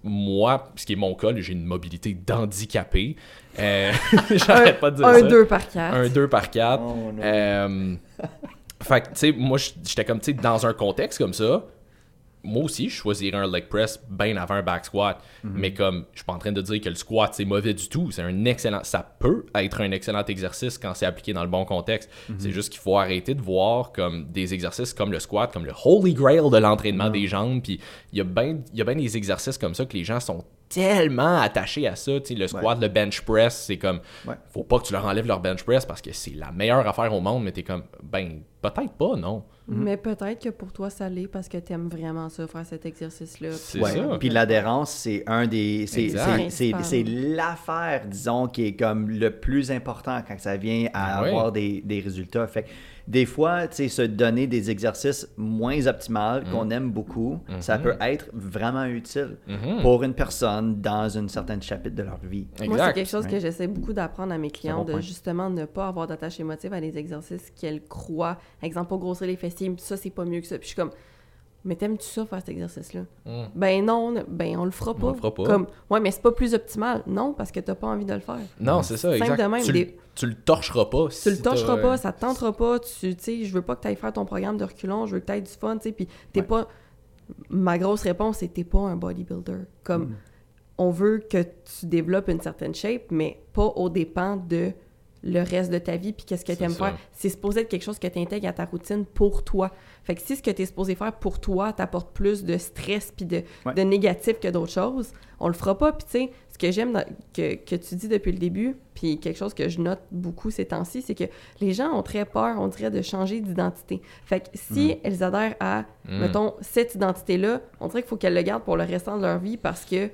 Speaker 2: Moi, ce qui est mon cas, j'ai une mobilité d'handicapé. Euh, J'arrête pas de dire
Speaker 1: Un
Speaker 2: ça.
Speaker 1: 2 par 4.
Speaker 2: Un 2 par 4.
Speaker 3: Oh, non.
Speaker 2: Euh, fait que, tu sais, moi, j'étais comme, tu sais, dans un contexte comme ça, moi aussi, je choisirais un leg press bien avant un back squat. Mais comme, je suis pas en train de dire que le squat, c'est mauvais du tout. C'est un excellent... Ça peut être un excellent exercice quand c'est appliqué dans le bon contexte. C'est juste qu'il faut arrêter de voir comme des exercices comme le squat, comme le holy grail de l'entraînement des jambes. Puis il y a bien il y a ben des exercices comme ça que les gens sont tellement attachés à ça. Tu sais, le squat, le bench press, c'est comme...
Speaker 3: Ouais.
Speaker 2: Faut pas que tu leur enlèves leur bench press parce que c'est la meilleure affaire au monde, mais t'es comme... Ben, peut-être pas, non.
Speaker 1: Mais peut-être que pour toi, ça l'est parce que t'aimes vraiment ça, faire cet exercice-là.
Speaker 2: C'est
Speaker 3: Ouais.
Speaker 2: ça.
Speaker 3: Puis l'adhérence, c'est un des. C'est,
Speaker 2: Exact.
Speaker 3: c'est, c'est,
Speaker 1: Principal.
Speaker 3: c'est l'affaire, disons, qui est comme le plus important quand ça vient à
Speaker 2: Ouais.
Speaker 3: avoir des, des résultats. Fait que des fois, tu sais, se donner des exercices moins optimales qu'on aime beaucoup, ça peut être vraiment utile
Speaker 2: Mhm.
Speaker 3: pour une personne dans une certaine chapitre de leur vie.
Speaker 1: Moi, c'est quelque chose que j'essaie beaucoup d'apprendre à mes clients,
Speaker 3: bon
Speaker 1: de justement ne pas avoir d'attache émotive à des exercices qu'elles croient. Exemple, pas grossir les fessiers, ça, c'est pas mieux que ça. Puis je suis comme, mais t'aimes-tu ça, faire cet exercice-là?
Speaker 2: Mm.
Speaker 1: Ben non, ben on le fera pas.
Speaker 2: le fera pas.
Speaker 1: Comme, ouais, mais c'est pas plus optimal. Non, parce que t'as pas envie de le faire.
Speaker 2: Non, c'est ça, exact.
Speaker 1: de même,
Speaker 2: tu, le-
Speaker 1: des-
Speaker 2: tu le torcheras pas.
Speaker 1: Tu le
Speaker 2: t'as,
Speaker 1: pas,
Speaker 2: euh,
Speaker 1: ça te tentera pas. Tu sais, je veux pas que tu ailles faire ton programme de reculons, je veux que tu aies du fun, tu sais. Puis t'es
Speaker 3: Ouais.
Speaker 1: pas. Ma grosse réponse, c'est t'es pas un bodybuilder. Comme,
Speaker 3: Mm.
Speaker 1: on veut que tu développes une certaine shape, mais pas au dépens de le reste de ta vie puis qu'est-ce que tu aimes
Speaker 2: ça.
Speaker 1: faire. C'est supposé être quelque chose que tu intègres à ta routine pour toi. Fait que si ce que tu es supposé faire pour toi t'apporte plus de stress puis de,
Speaker 3: Ouais.
Speaker 1: de négatif que d'autres choses, on le fera pas. Puis tu sais, ce que j'aime que, que tu dis depuis le début, puis quelque chose que je note beaucoup ces temps-ci, c'est que les gens ont très peur, on dirait, de changer d'identité. Fait que si elles adhèrent à,
Speaker 2: Mm.
Speaker 1: mettons, cette identité-là, on dirait qu'il faut qu'elles le gardent pour le restant de leur vie parce que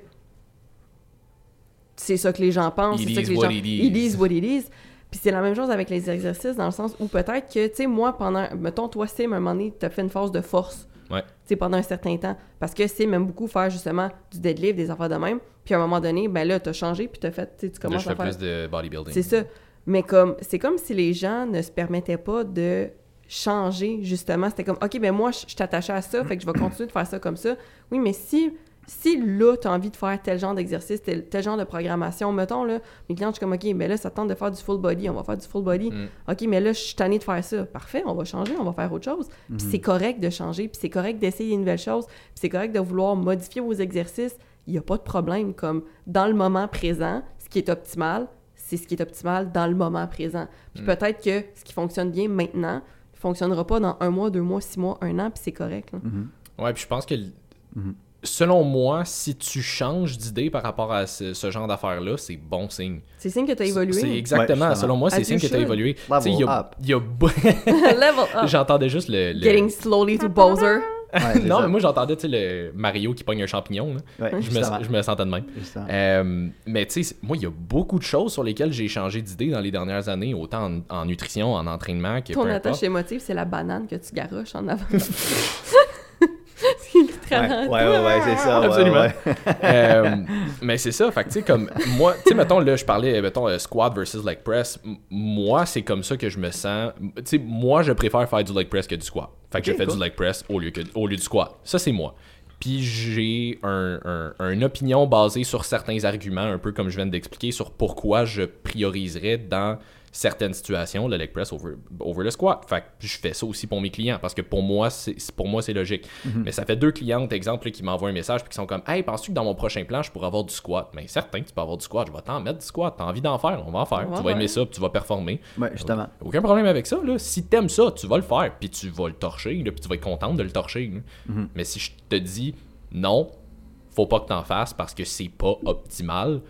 Speaker 1: c'est ça que les gens pensent, c'est ça que les gens...
Speaker 2: It is
Speaker 1: what it is. Puis c'est la même chose avec les exercices, dans le sens où peut-être que, tu sais, moi, pendant... Mettons, toi, Sim, à un moment donné, t'as fait une phase de force,
Speaker 2: Ouais.
Speaker 1: tu sais, pendant un certain temps. Parce que Sim aime beaucoup faire, justement, du deadlift, des affaires de même. Puis à un moment donné, ben là, t'as changé, puis t'as fait, tu sais, tu
Speaker 2: Là,
Speaker 1: commences
Speaker 2: je fais
Speaker 1: à faire...
Speaker 2: plus de bodybuilding.
Speaker 1: C'est ça. Mais comme, c'est comme si les gens ne se permettaient pas de changer, justement. C'était comme, OK, ben moi, je je attachée à ça, fait que je vais continuer de faire ça comme ça. Oui, mais si, si là, tu as envie de faire tel genre d'exercice, tel, tel genre de programmation, mettons, là, mes clients, je suis comme, OK, ben là, ça te tente de faire du full body, on va faire du full body.
Speaker 2: Mm.
Speaker 1: OK, mais là, je suis tannée de faire ça. Parfait, on va changer, on va faire autre chose. Puis c'est correct de changer, puis c'est correct d'essayer des nouvelles choses, puis c'est correct de vouloir modifier vos exercices. Il n'y a pas de problème. Comme dans le moment présent, ce qui est optimal, c'est ce qui est optimal dans le moment présent. Puis peut-être que ce qui fonctionne bien maintenant ne fonctionnera pas dans un mois, deux mois, six mois, un an, puis c'est correct. là.
Speaker 2: Ouais, puis je pense que
Speaker 3: Mhm.
Speaker 2: Selon moi, si tu changes d'idée par rapport à ce, ce genre d'affaires-là, c'est bon signe.
Speaker 1: C'est signe que tu as évolué.
Speaker 2: C'est exactement,
Speaker 3: Ouais,
Speaker 2: selon moi, c'est signe
Speaker 1: you
Speaker 2: que tu as évolué.
Speaker 3: Level
Speaker 2: Tu sais, il y a-
Speaker 3: up.
Speaker 2: il y a
Speaker 1: Level up.
Speaker 2: J'entendais juste le. le-
Speaker 1: Getting slowly to Bowser.
Speaker 3: Ouais,
Speaker 2: non,
Speaker 3: ça.
Speaker 2: mais moi j'entendais tu sais, le Mario qui pogne un champignon. là.
Speaker 3: Ouais,
Speaker 2: Je, me, je me sentais de même. Euh, mais tu sais, moi, il y a beaucoup de choses sur lesquelles j'ai changé d'idée dans les dernières années, autant en, en nutrition, en entraînement que
Speaker 1: Ton attache émotive, c'est la banane que tu garoches en avant. littéralement.
Speaker 3: Ouais, ouais, ouais, c'est ça.
Speaker 2: Absolument. Euh, mais c'est ça, fait que tu sais, comme moi, tu sais, mettons, là, je parlais, mettons, euh, squat versus leg press. Moi, c'est comme ça que je me sens. Tu sais, moi, je préfère faire du leg press que du squat. Fait que je fais
Speaker 3: cool.
Speaker 2: du leg press au lieu, que, au lieu du squat. Ça, c'est moi. Puis j'ai un, un- une opinion basée sur certains arguments, un peu comme je viens d'expliquer, sur pourquoi je prioriserais dans certaines situations le leg press over, over le squat. Fait que je fais ça aussi pour mes clients parce que pour moi, c'est c'est- pour moi c'est logique. Mais ça fait deux clientes, exemple, qui m'envoient un message puis qui sont comme Hey, penses-tu que dans mon prochain plan, je pourrais avoir du squat? Mais certain que tu peux avoir du squat, je vais t'en mettre du squat. T'as envie d'en faire, on va en faire. Tu vas aimer ça, puis tu vas performer.
Speaker 3: Ouais, justement.
Speaker 2: Aucun problème avec ça. Là. Si t'aimes ça, tu vas le faire, puis tu vas le torcher, là, puis tu vas être contente de le torcher. là. Mais si je te dis non, faut pas que t'en fasses parce que c'est pas optimal,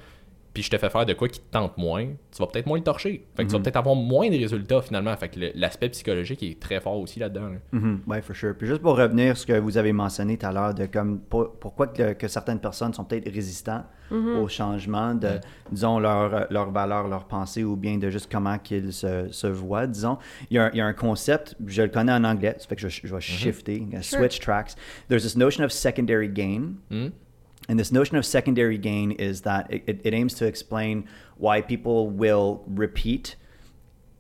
Speaker 2: puis je te fais faire de quoi qui te tente moins, tu vas peut-être moins le torcher. Fait que tu vas peut-être avoir moins de résultats finalement. Fait que l'aspect psychologique est très fort aussi là-dedans. là.
Speaker 3: Mhm, ouais, for sure. Puis juste pour revenir sur ce que vous avez mentionné tout à l'heure, de comme pour- pourquoi que, que certaines personnes sont peut-être résistants au changement de, disons, leur, leur valeur, leur pensée, ou bien de juste comment qu'ils se, se voient, disons. Il y, a un, il y a un concept, je le connais en anglais, ça fait que je, je vais shifter, switch tracks. There's this notion of secondary gain. And this notion of secondary gain is that it, it, aims to explain why people will repeat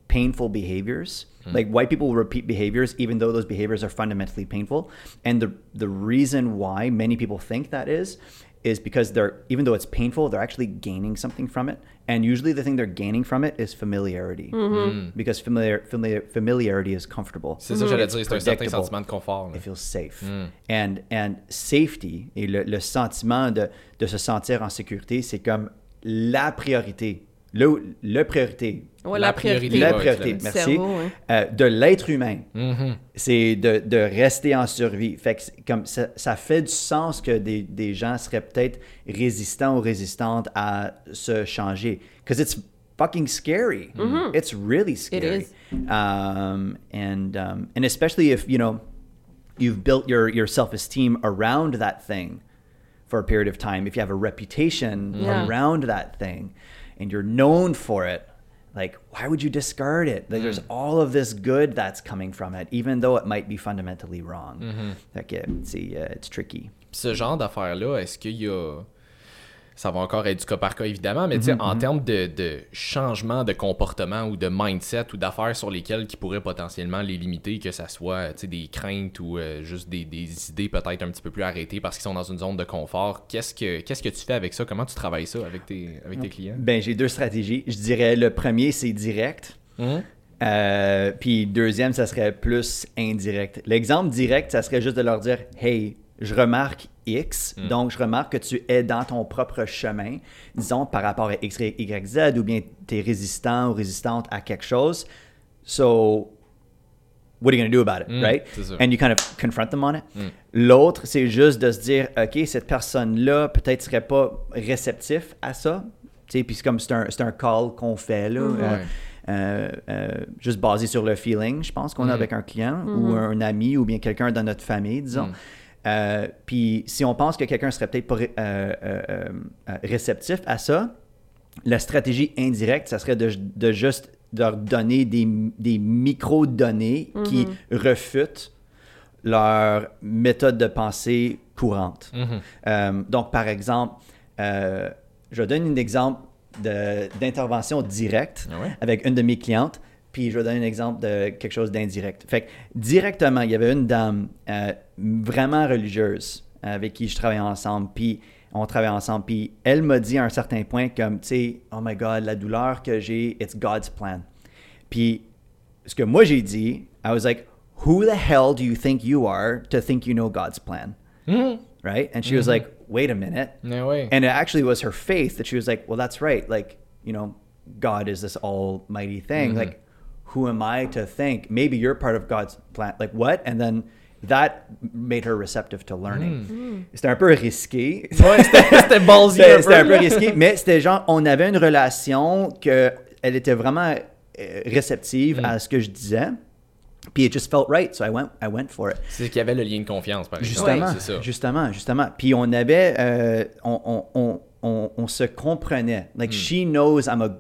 Speaker 3: painful behaviors. Hmm. Like why people will repeat behaviors even though those behaviors are fundamentally painful. And the the reason why many people think that is is because they're even though it's painful, they're actually gaining something from it. And usually the thing they're gaining from it is familiarity. Mm-hmm. Because familiar, familiar familiarity is comfortable.
Speaker 2: C'est ça que j'allais dire, c'est un certain
Speaker 3: Predictable.
Speaker 2: sentiment de
Speaker 3: It feels safe. And, and safety et le, le sentiment de, de se sentir en sécurité, c'est comme la priorité. Le, le priorité.
Speaker 1: Ouais,
Speaker 2: La
Speaker 1: la,
Speaker 2: priorité.
Speaker 3: La
Speaker 2: ouais,
Speaker 3: priorité,
Speaker 1: du
Speaker 3: merci.
Speaker 1: cerveau, ouais.
Speaker 3: Euh, de l'être humain.
Speaker 2: Mhm.
Speaker 3: C'est de, de rester en survie. Fait que comme ça, ça fait du sens que des, des gens seraient peut-être résistants ou résistantes à se changer. Because it's fucking scary. It's really scary.
Speaker 1: is.
Speaker 3: Um, and, um, and especially if, you know, you've built your, your self-esteem around that thing for a period of time, if you have a reputation
Speaker 1: Yeah.
Speaker 3: around that thing and you're known for it, like why would you discard it? Like there's all of this good that's coming from it, even though it might be fundamentally wrong. Fait que, c'est, uh, it's tricky.
Speaker 2: Ce genre d'affaires-là, est-ce qu'il y a. Ça va encore être du cas par cas, évidemment, mais sais, en termes de, de changement de comportement ou de mindset ou d'affaires sur lesquelles qui pourraient potentiellement les limiter, que ça soit des craintes ou euh, juste des, des idées peut-être un petit peu plus arrêtées parce qu'ils sont dans une zone de confort, qu'est-ce que, qu'est-ce que tu fais avec ça? Comment tu travailles ça avec tes, avec tes clients?
Speaker 3: Ben, j'ai deux stratégies. Je dirais le premier, c'est direct.
Speaker 2: Mhm.
Speaker 3: Euh, puis deuxième, ça serait plus indirect. L'exemple direct, ça serait juste de leur dire Hey, je remarque X, donc je remarque que tu es dans ton propre chemin, disons par rapport à X, Y, Z, ou bien tu es résistant ou résistante à quelque chose. So, what are you going to do about it,
Speaker 2: Mm,
Speaker 3: right? And you kind of confront them on it. L'autre, c'est juste de se dire, OK, cette personne-là peut-être serait pas réceptif à ça. Tu sais, puis c'est comme c'est un, c'est un call qu'on fait, là. euh,
Speaker 2: Ouais.
Speaker 3: euh, euh, juste basé sur le feeling, je pense, qu'on a
Speaker 2: Mm.
Speaker 3: avec un client ou un ami ou bien quelqu'un dans notre famille, disons. Euh, puis si on pense que quelqu'un serait peut-être pas ré- euh, euh, réceptif à ça, la stratégie indirecte, ça serait de, de juste leur donner des, des micro-données qui refutent leur méthode de pensée courante.
Speaker 2: Mhm.
Speaker 3: Euh, donc, par exemple, euh, je donne un exemple de- d'intervention directe
Speaker 2: Ah ouais?
Speaker 3: avec une de mes clientes, puis je vais donner un exemple de quelque chose d'indirect. Fait que directement, il y avait une dame euh, vraiment religieuse avec qui je travaillais ensemble, puis on travaillait ensemble, puis elle m'a dit à un certain point comme, tu sais, oh my God, la douleur que j'ai, it's God's plan. Puis ce que moi j'ai dit, I was like, who the hell do you think you are to think you know God's plan?
Speaker 2: Mhm.
Speaker 3: Right? And she was like, wait a minute.
Speaker 2: Mais ouais.
Speaker 3: And it actually was her faith that she was like, well, that's right. Like, you know, God is this almighty thing. Like, who am I to think maybe you're part of God's plan? Like, what? And then that made her receptive to learning. C'était un peu risqué.
Speaker 2: Ouais, c'était ballsy
Speaker 3: C'était
Speaker 2: un peu.
Speaker 3: risqué, mais c'était genre, on avait une relation que elle était vraiment euh, réceptive à ce que je disais. Puis it just felt right, so I went, I went for it.
Speaker 2: C'est qu'il y avait le lien de confiance, par exemple.
Speaker 3: Justement,
Speaker 2: Ouais, ça.
Speaker 3: justement, justement. Puis on avait, euh, on, on, on, on, on se comprenait. Like, she knows I'm a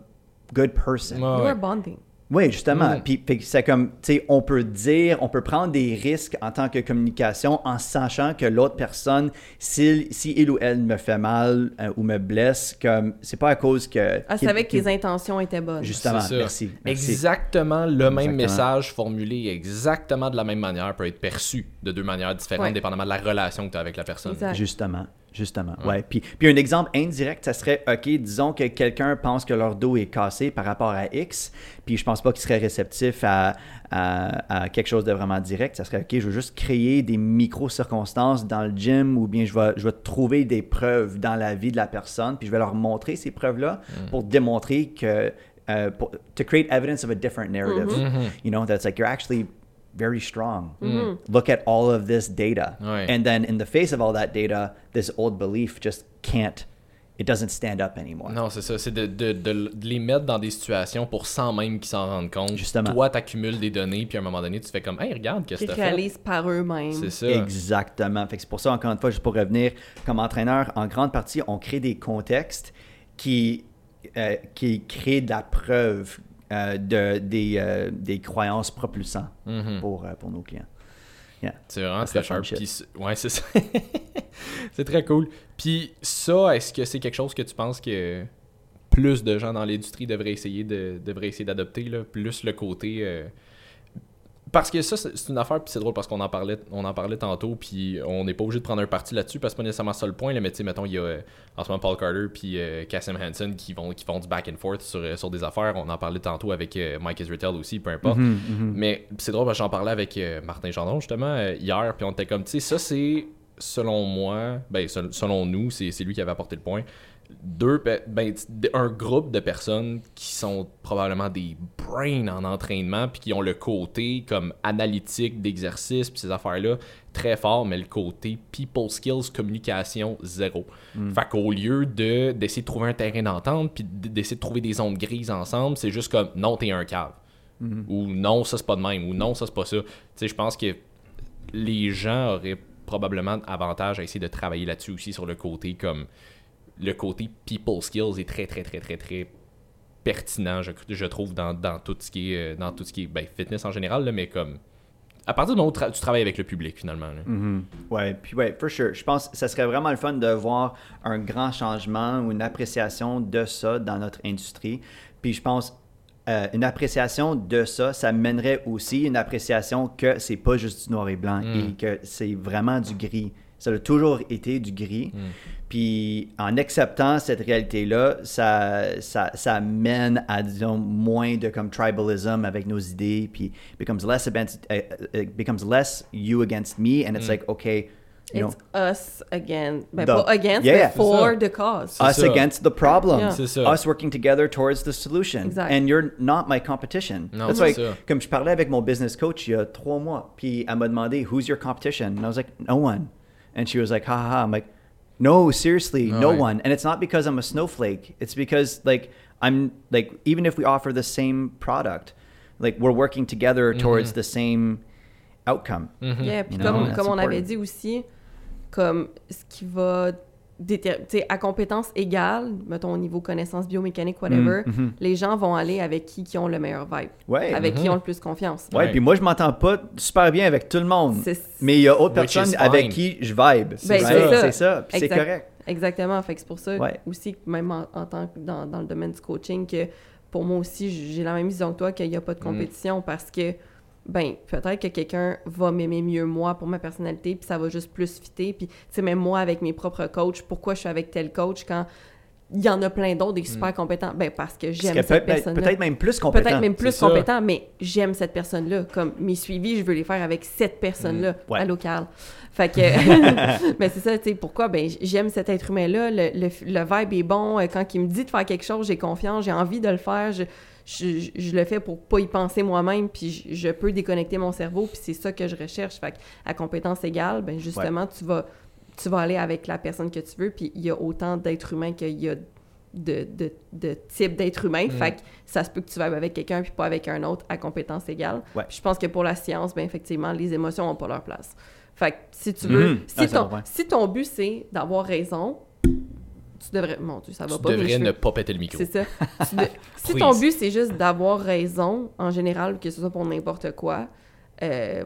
Speaker 3: good person.
Speaker 2: Hmm. Ouais,
Speaker 1: You
Speaker 2: ouais.
Speaker 1: are bonding.
Speaker 3: Oui, justement.
Speaker 2: Mm.
Speaker 3: Puis, c'est comme, tu sais, on peut dire, on peut prendre des risques en tant que communication en sachant que l'autre personne, si, si il ou elle me fait mal euh, ou me blesse, comme, c'est pas à cause que.
Speaker 1: Elle
Speaker 3: qu'il-
Speaker 1: savait que tes intentions étaient bonnes.
Speaker 3: Justement,
Speaker 2: C'est
Speaker 3: merci. merci.
Speaker 2: Exactement le même message formulé exactement de la même manière peut être perçu de deux manières différentes,
Speaker 1: Ouais.
Speaker 2: dépendamment de la relation que tu as avec la personne.
Speaker 1: Exact.
Speaker 3: Justement, justement. Ouais. Puis, puis un exemple indirect, ça serait, OK, disons que quelqu'un pense que leur dos est cassé par rapport à X, puis je pense pas qu'il serait réceptif à, à, à quelque chose de vraiment direct. Ça serait, OK, je veux juste créer des micro-circonstances dans le gym ou bien je vais, je vais trouver des preuves dans la vie de la personne, puis je vais leur montrer ces preuves-là pour démontrer que, euh, pour- to create evidence of a different narrative. You know, that's like, you're actually very strong. Look at all of this data.
Speaker 2: Ouais.
Speaker 3: And then in the face of all that data, this old belief just can't, it doesn't stand up anymore.
Speaker 2: Non, c'est ça. C'est de, de- de- de les mettre dans des situations pour sans même qu'ils s'en rendent compte.
Speaker 3: Justement.
Speaker 2: Toi, t'accumules des données, puis à un moment donné, tu fais comme, hey, regarde, qu'est-ce que fait?
Speaker 1: réalisent par eux-mêmes.
Speaker 2: C'est ça.
Speaker 3: Exactement. Fait que c'est pour ça, encore une fois, juste pour revenir, comme entraîneur, en grande partie, on crée des contextes qui, euh, qui créent de la preuve euh, de, des, euh, des croyances propulsantes
Speaker 2: Mhm.
Speaker 3: pour, euh, pour nos clients. Yeah.
Speaker 2: C'est vraiment très sharp. c'est- ouais, c'est ça. c'est très cool. Puis ça, est-ce que c'est quelque chose que tu penses que plus de gens dans l'industrie devraient essayer de devraient essayer d'adopter plus le côté parce que ça c'est une affaire puis c'est drôle parce qu'on en parlait on en parlait tantôt puis on n'est pas obligé de prendre un parti là-dessus parce que c'est pas nécessairement ça le point là, mais tu sais mettons il y a euh, en ce moment Paul Carter puis euh, Cassim Hansen qui vont qui font du back and forth sur, euh, sur des affaires on en parlait tantôt avec euh, Mike Israel aussi peu importe
Speaker 3: Mhm, mhm.
Speaker 2: mais c'est drôle parce que j'en parlais avec euh, Martin Gendron justement hier, puis on était comme, tu sais, ça c'est, selon moi, ben sel- selon nous, c'est lui qui avait apporté le point, deux, ben, un groupe de personnes qui sont probablement des brains en entraînement, puis qui ont le côté comme analytique d'exercice, puis ces affaires-là, très fort, mais le côté people skills, communication, zéro. Fait qu'au lieu de d'essayer de trouver un terrain d'entente, puis d'essayer de trouver des zones grises ensemble, c'est juste comme, non, t'es un cave. Ou non, ça c'est pas de même, ou non, ça c'est pas ça. Tu sais, je pense que les gens auraient probablement avantage à essayer de travailler là-dessus aussi sur le côté comme le côté people skills est très très très très très pertinent je, je trouve dans, dans tout ce qui est euh, dans tout ce qui est ben, fitness en général là, mais comme à partir du moment où tu travailles avec le public finalement là.
Speaker 3: Mhm. Ouais, puis ouais, for sure. Je pense que ça serait vraiment le fun de voir un grand changement ou une appréciation de ça dans notre industrie. Puis je pense euh, une appréciation de ça, ça mènerait aussi une appréciation que c'est pas juste du noir et blanc et que c'est vraiment du gris. Ça a toujours été du gris. Puis en acceptant cette réalité-là, ça, ça, ça mène à, disons, moins de comme tribalism avec nos idées, puis becomes less against, uh, it becomes less you against me, and it's like, okay, you
Speaker 1: It's
Speaker 3: know,
Speaker 1: us again. Ben,
Speaker 3: The-
Speaker 1: against,
Speaker 3: Yeah, yeah.
Speaker 1: for
Speaker 2: C'est ça.
Speaker 1: the cause.
Speaker 2: C'est
Speaker 3: us
Speaker 2: ça.
Speaker 3: against the problem,
Speaker 1: Yeah.
Speaker 2: C'est ça.
Speaker 3: us working together towards the solution,
Speaker 1: Exact.
Speaker 3: and you're not my competition.
Speaker 2: Non,
Speaker 3: That's
Speaker 2: c'est
Speaker 3: why,
Speaker 2: ça.
Speaker 3: comme je parlais avec mon business coach il y a trois mois, puis elle m'a demandé, who's your competition? And I was like, no one. And she was like, ha ha ha. I'm like, no, seriously,
Speaker 2: No
Speaker 3: no
Speaker 2: way.
Speaker 3: one. And it's not because I'm a snowflake. It's because like I'm like even if we offer the same product, like we're working together towards the same outcome.
Speaker 2: Mhm.
Speaker 1: Yeah, puis
Speaker 3: You know,
Speaker 1: comme,
Speaker 3: that's
Speaker 1: comme on avait dit aussi, comme ce qui va déter- tu sais, à compétences égales, mettons au niveau connaissances biomécaniques, whatever,
Speaker 3: mhm.
Speaker 1: les gens vont aller avec qui qui ont le meilleur vibe,
Speaker 3: Ouais.
Speaker 1: avec qui
Speaker 2: Mhm.
Speaker 1: ont le plus confiance.
Speaker 3: Ouais,
Speaker 2: Ouais.
Speaker 3: puis moi je m'entends pas super bien avec tout le monde. Mais il y a
Speaker 2: Which
Speaker 3: personnes
Speaker 2: fine.
Speaker 3: avec qui je vibe.
Speaker 1: Ben,
Speaker 2: c'est
Speaker 3: Right?
Speaker 2: ça.
Speaker 3: C'est
Speaker 1: Exact.
Speaker 3: correct.
Speaker 1: Exactement. Fait que c'est pour ça
Speaker 3: Ouais.
Speaker 1: aussi même en, en tant que dans, dans le domaine du coaching, que pour moi aussi, j'ai la même vision que toi, qu'il n'y a pas
Speaker 3: Mm.
Speaker 1: de compétition parce que, ben, peut-être que quelqu'un va m'aimer mieux moi pour ma personnalité, puis ça va juste plus fitter. Puis, tu sais, même moi, avec mes propres coachs, pourquoi je suis avec tel coach quand il y en a plein d'autres, des super compétents? Ben, parce que
Speaker 3: Parce
Speaker 1: j'aime
Speaker 3: que
Speaker 1: cette
Speaker 3: peut-
Speaker 1: personne-là.
Speaker 3: Peut-être même plus compétent.
Speaker 1: Peut-être même plus
Speaker 2: ça.
Speaker 1: compétent, mais j'aime cette personne-là. Comme mes suivis, je veux les faire avec cette personne-là,
Speaker 3: Mm. Ouais.
Speaker 1: à local. Fait que, mais c'est ça, tu sais, pourquoi? Ben, j'aime cet être humain-là, le, le, le vibe est bon. Euh, Quand il me dit de faire quelque chose, j'ai confiance, j'ai envie de le faire. Je, je, je le fais pour pas y penser moi-même, puis je, je peux déconnecter mon cerveau, puis c'est ça que je recherche. Fait que, à compétence égale, ben, justement, tu vas tu vas aller avec la personne que tu veux, puis il y a autant d'êtres humains qu'il y a de, de, de type d'être humain.
Speaker 2: Mm.
Speaker 1: Fait que ça se peut que tu vibes avec quelqu'un puis pas avec un autre à compétence égale.
Speaker 3: Ouais.
Speaker 1: Je pense que pour la science, ben effectivement, les émotions n'ont pas leur place. Fait que si tu veux,
Speaker 3: Mhm.
Speaker 1: si,
Speaker 3: Ah,
Speaker 1: ton, si ton but c'est d'avoir raison, tu devrais. Mon Dieu, ça va
Speaker 2: Tu
Speaker 1: pas. mes
Speaker 2: devrais ne pas péter le micro.
Speaker 1: C'est ça. Tu de- si ton but, c'est juste d'avoir raison, en général, que ce soit pour n'importe quoi, euh,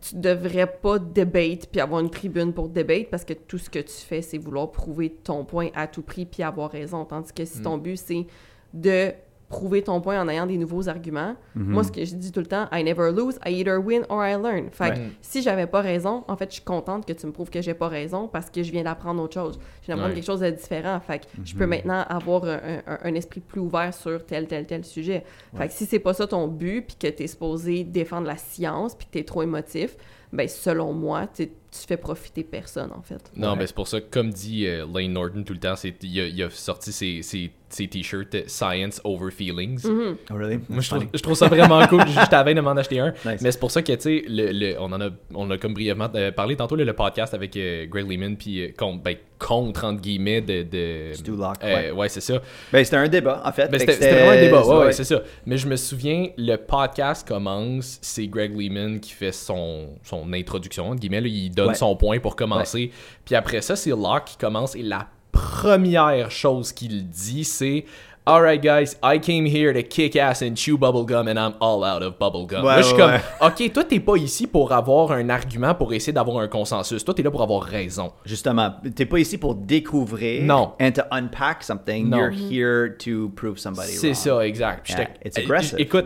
Speaker 1: tu devrais pas debate puis avoir une tribune pour debate parce que tout ce que tu fais, c'est vouloir prouver ton point à tout prix puis avoir raison. Tandis que si
Speaker 2: Mm.
Speaker 1: ton but, c'est de prouver ton point en ayant des nouveaux arguments,
Speaker 3: Mhm.
Speaker 1: moi, ce que je dis tout le temps, I never lose, I either win or I learn. Fait que
Speaker 2: Ouais.
Speaker 1: si j'avais pas raison, en fait, je suis contente que tu me prouves que j'ai pas raison parce que je viens d'apprendre autre chose. Je viens d'apprendre
Speaker 2: Ouais.
Speaker 1: quelque chose de différent. Fait que je peux maintenant avoir un, un- un esprit plus ouvert sur tel, tel, tel sujet. Fait que si c'est pas ça ton but, puis que t'es supposé défendre la science, puis que t'es trop émotif, ben selon moi, tu tu fais profiter personne, en fait.
Speaker 2: Non,
Speaker 3: Ouais.
Speaker 2: mais c'est pour ça, comme dit euh, Lane Norton tout le temps, c'est, il, a, il a sorti ses, ses, ses t-shirts euh, Science Over Feelings.
Speaker 1: Mhm.
Speaker 3: Oh, really?
Speaker 2: Moi, je trouve, je trouve ça vraiment cool. J'étais à veille de m'en acheter un.
Speaker 3: Nice.
Speaker 2: Mais c'est pour ça que, tu sais, le, le- on en a, on a comme brièvement euh, parlé tantôt, le podcast avec euh, Greg Lehman, puis euh, contre, ben, contre, entre guillemets, de. de
Speaker 3: Stu Locke,
Speaker 2: euh,
Speaker 3: ouais.
Speaker 2: ouais, c'est ça.
Speaker 3: Ben, c'était un débat, en fait.
Speaker 2: Ben, c'était c'était vraiment un débat, ouais, ouais,
Speaker 3: ouais.
Speaker 2: c'est ça. Mais je me souviens, le podcast commence, c'est Greg Lehman qui fait son, son introduction, entre guillemets, là, il donne
Speaker 3: Ouais.
Speaker 2: son point pour commencer. Puis après ça, c'est Locke qui commence et la première chose qu'il dit, c'est Alright guys, I came here to kick ass and chew bubblegum and I'm all out of bubblegum.
Speaker 3: Ouais,
Speaker 2: Là, je suis
Speaker 3: ouais,
Speaker 2: comme,
Speaker 3: ouais.
Speaker 2: ok, toi t'es pas ici pour avoir un argument, pour essayer d'avoir un consensus. Toi t'es là pour avoir raison.
Speaker 3: Justement, t'es pas ici pour découvrir
Speaker 2: Non.
Speaker 3: and to unpack something.
Speaker 2: Non.
Speaker 3: You're here to prove somebody
Speaker 2: C'est
Speaker 3: wrong.
Speaker 2: ça, exact. Puis
Speaker 3: Yeah,
Speaker 2: j'étais-
Speaker 3: it's aggressive.
Speaker 2: Écoute,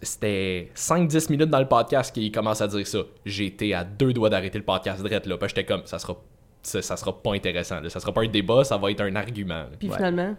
Speaker 2: c'était 5-10 minutes dans le podcast qu'il commence à dire ça. Été à deux doigts d'arrêter le podcast direct là. Puis j'étais comme, ça sera, ça, ça sera pas intéressant. Là. Ça sera pas un débat, ça va être un argument. là.
Speaker 1: Puis
Speaker 3: Ouais.
Speaker 1: finalement,
Speaker 2: Fina-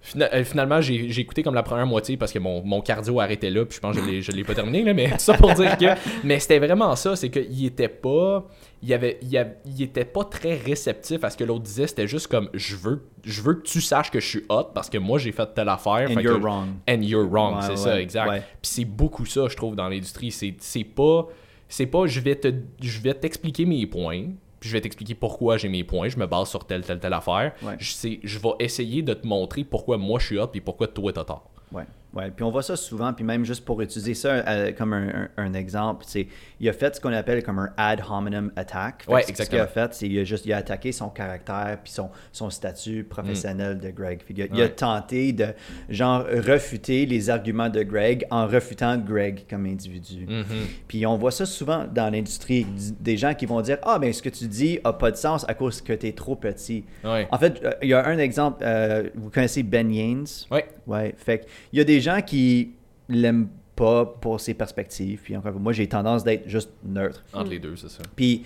Speaker 2: finalement, j'ai écouté comme la première moitié parce que mon, mon cardio arrêtait là. Puis je pense que je l'ai- je l'ai pas terminé. Là, mais tout ça pour dire que. Mais c'était vraiment ça. C'est qu'il était pas. Il, avait, il, avait- il était pas très réceptif à ce que l'autre disait. C'était juste comme je veux, je veux que tu saches que je suis hot parce que moi j'ai fait telle affaire.
Speaker 3: And
Speaker 2: Fait
Speaker 3: you're
Speaker 2: que-
Speaker 3: wrong.
Speaker 2: And you're wrong,
Speaker 3: Ouais,
Speaker 2: c'est
Speaker 3: ouais,
Speaker 2: ça, exact.
Speaker 3: ouais.
Speaker 2: Puis c'est beaucoup ça, je trouve, dans l'industrie. C'est c'est pas, c'est pas, je vais te, je vais t'expliquer mes points, puis je vais t'expliquer pourquoi j'ai mes points. Je me base sur telle, telle, telle affaire.
Speaker 3: Ouais.
Speaker 2: Je sais, je vais essayer de te montrer pourquoi moi je suis hot, puis pourquoi toi t'as tort.
Speaker 3: Ouais, ouais. Puis on voit ça souvent, puis même juste pour utiliser ça euh, comme un, un- un exemple, c'est il a fait ce qu'on appelle comme un ad hominem attack.
Speaker 2: Ouais,
Speaker 3: que ce-
Speaker 2: exactement.
Speaker 3: qu'il a fait, c'est il a juste il a attaqué son caractère puis son, son statut professionnel de Greg. Qu'il a- il a
Speaker 2: Mm.
Speaker 3: Tenté de genre refuter les arguments de Greg en refutant Greg comme individu.
Speaker 2: Mm.
Speaker 3: Puis on voit ça souvent dans l'industrie, des gens qui vont dire ah ben ce que tu dis a pas de sens à cause que tu es trop petit.
Speaker 2: Ouais.
Speaker 3: En fait, euh, il y a un exemple, euh, vous connaissez Ben Yanes?
Speaker 2: Ouais.
Speaker 3: Ouais, fait il y a des gens qui l'aiment pas pour ses perspectives. Puis encore, moi, j'ai tendance d'être juste neutre.
Speaker 2: Entre les deux, c'est ça.
Speaker 3: Puis,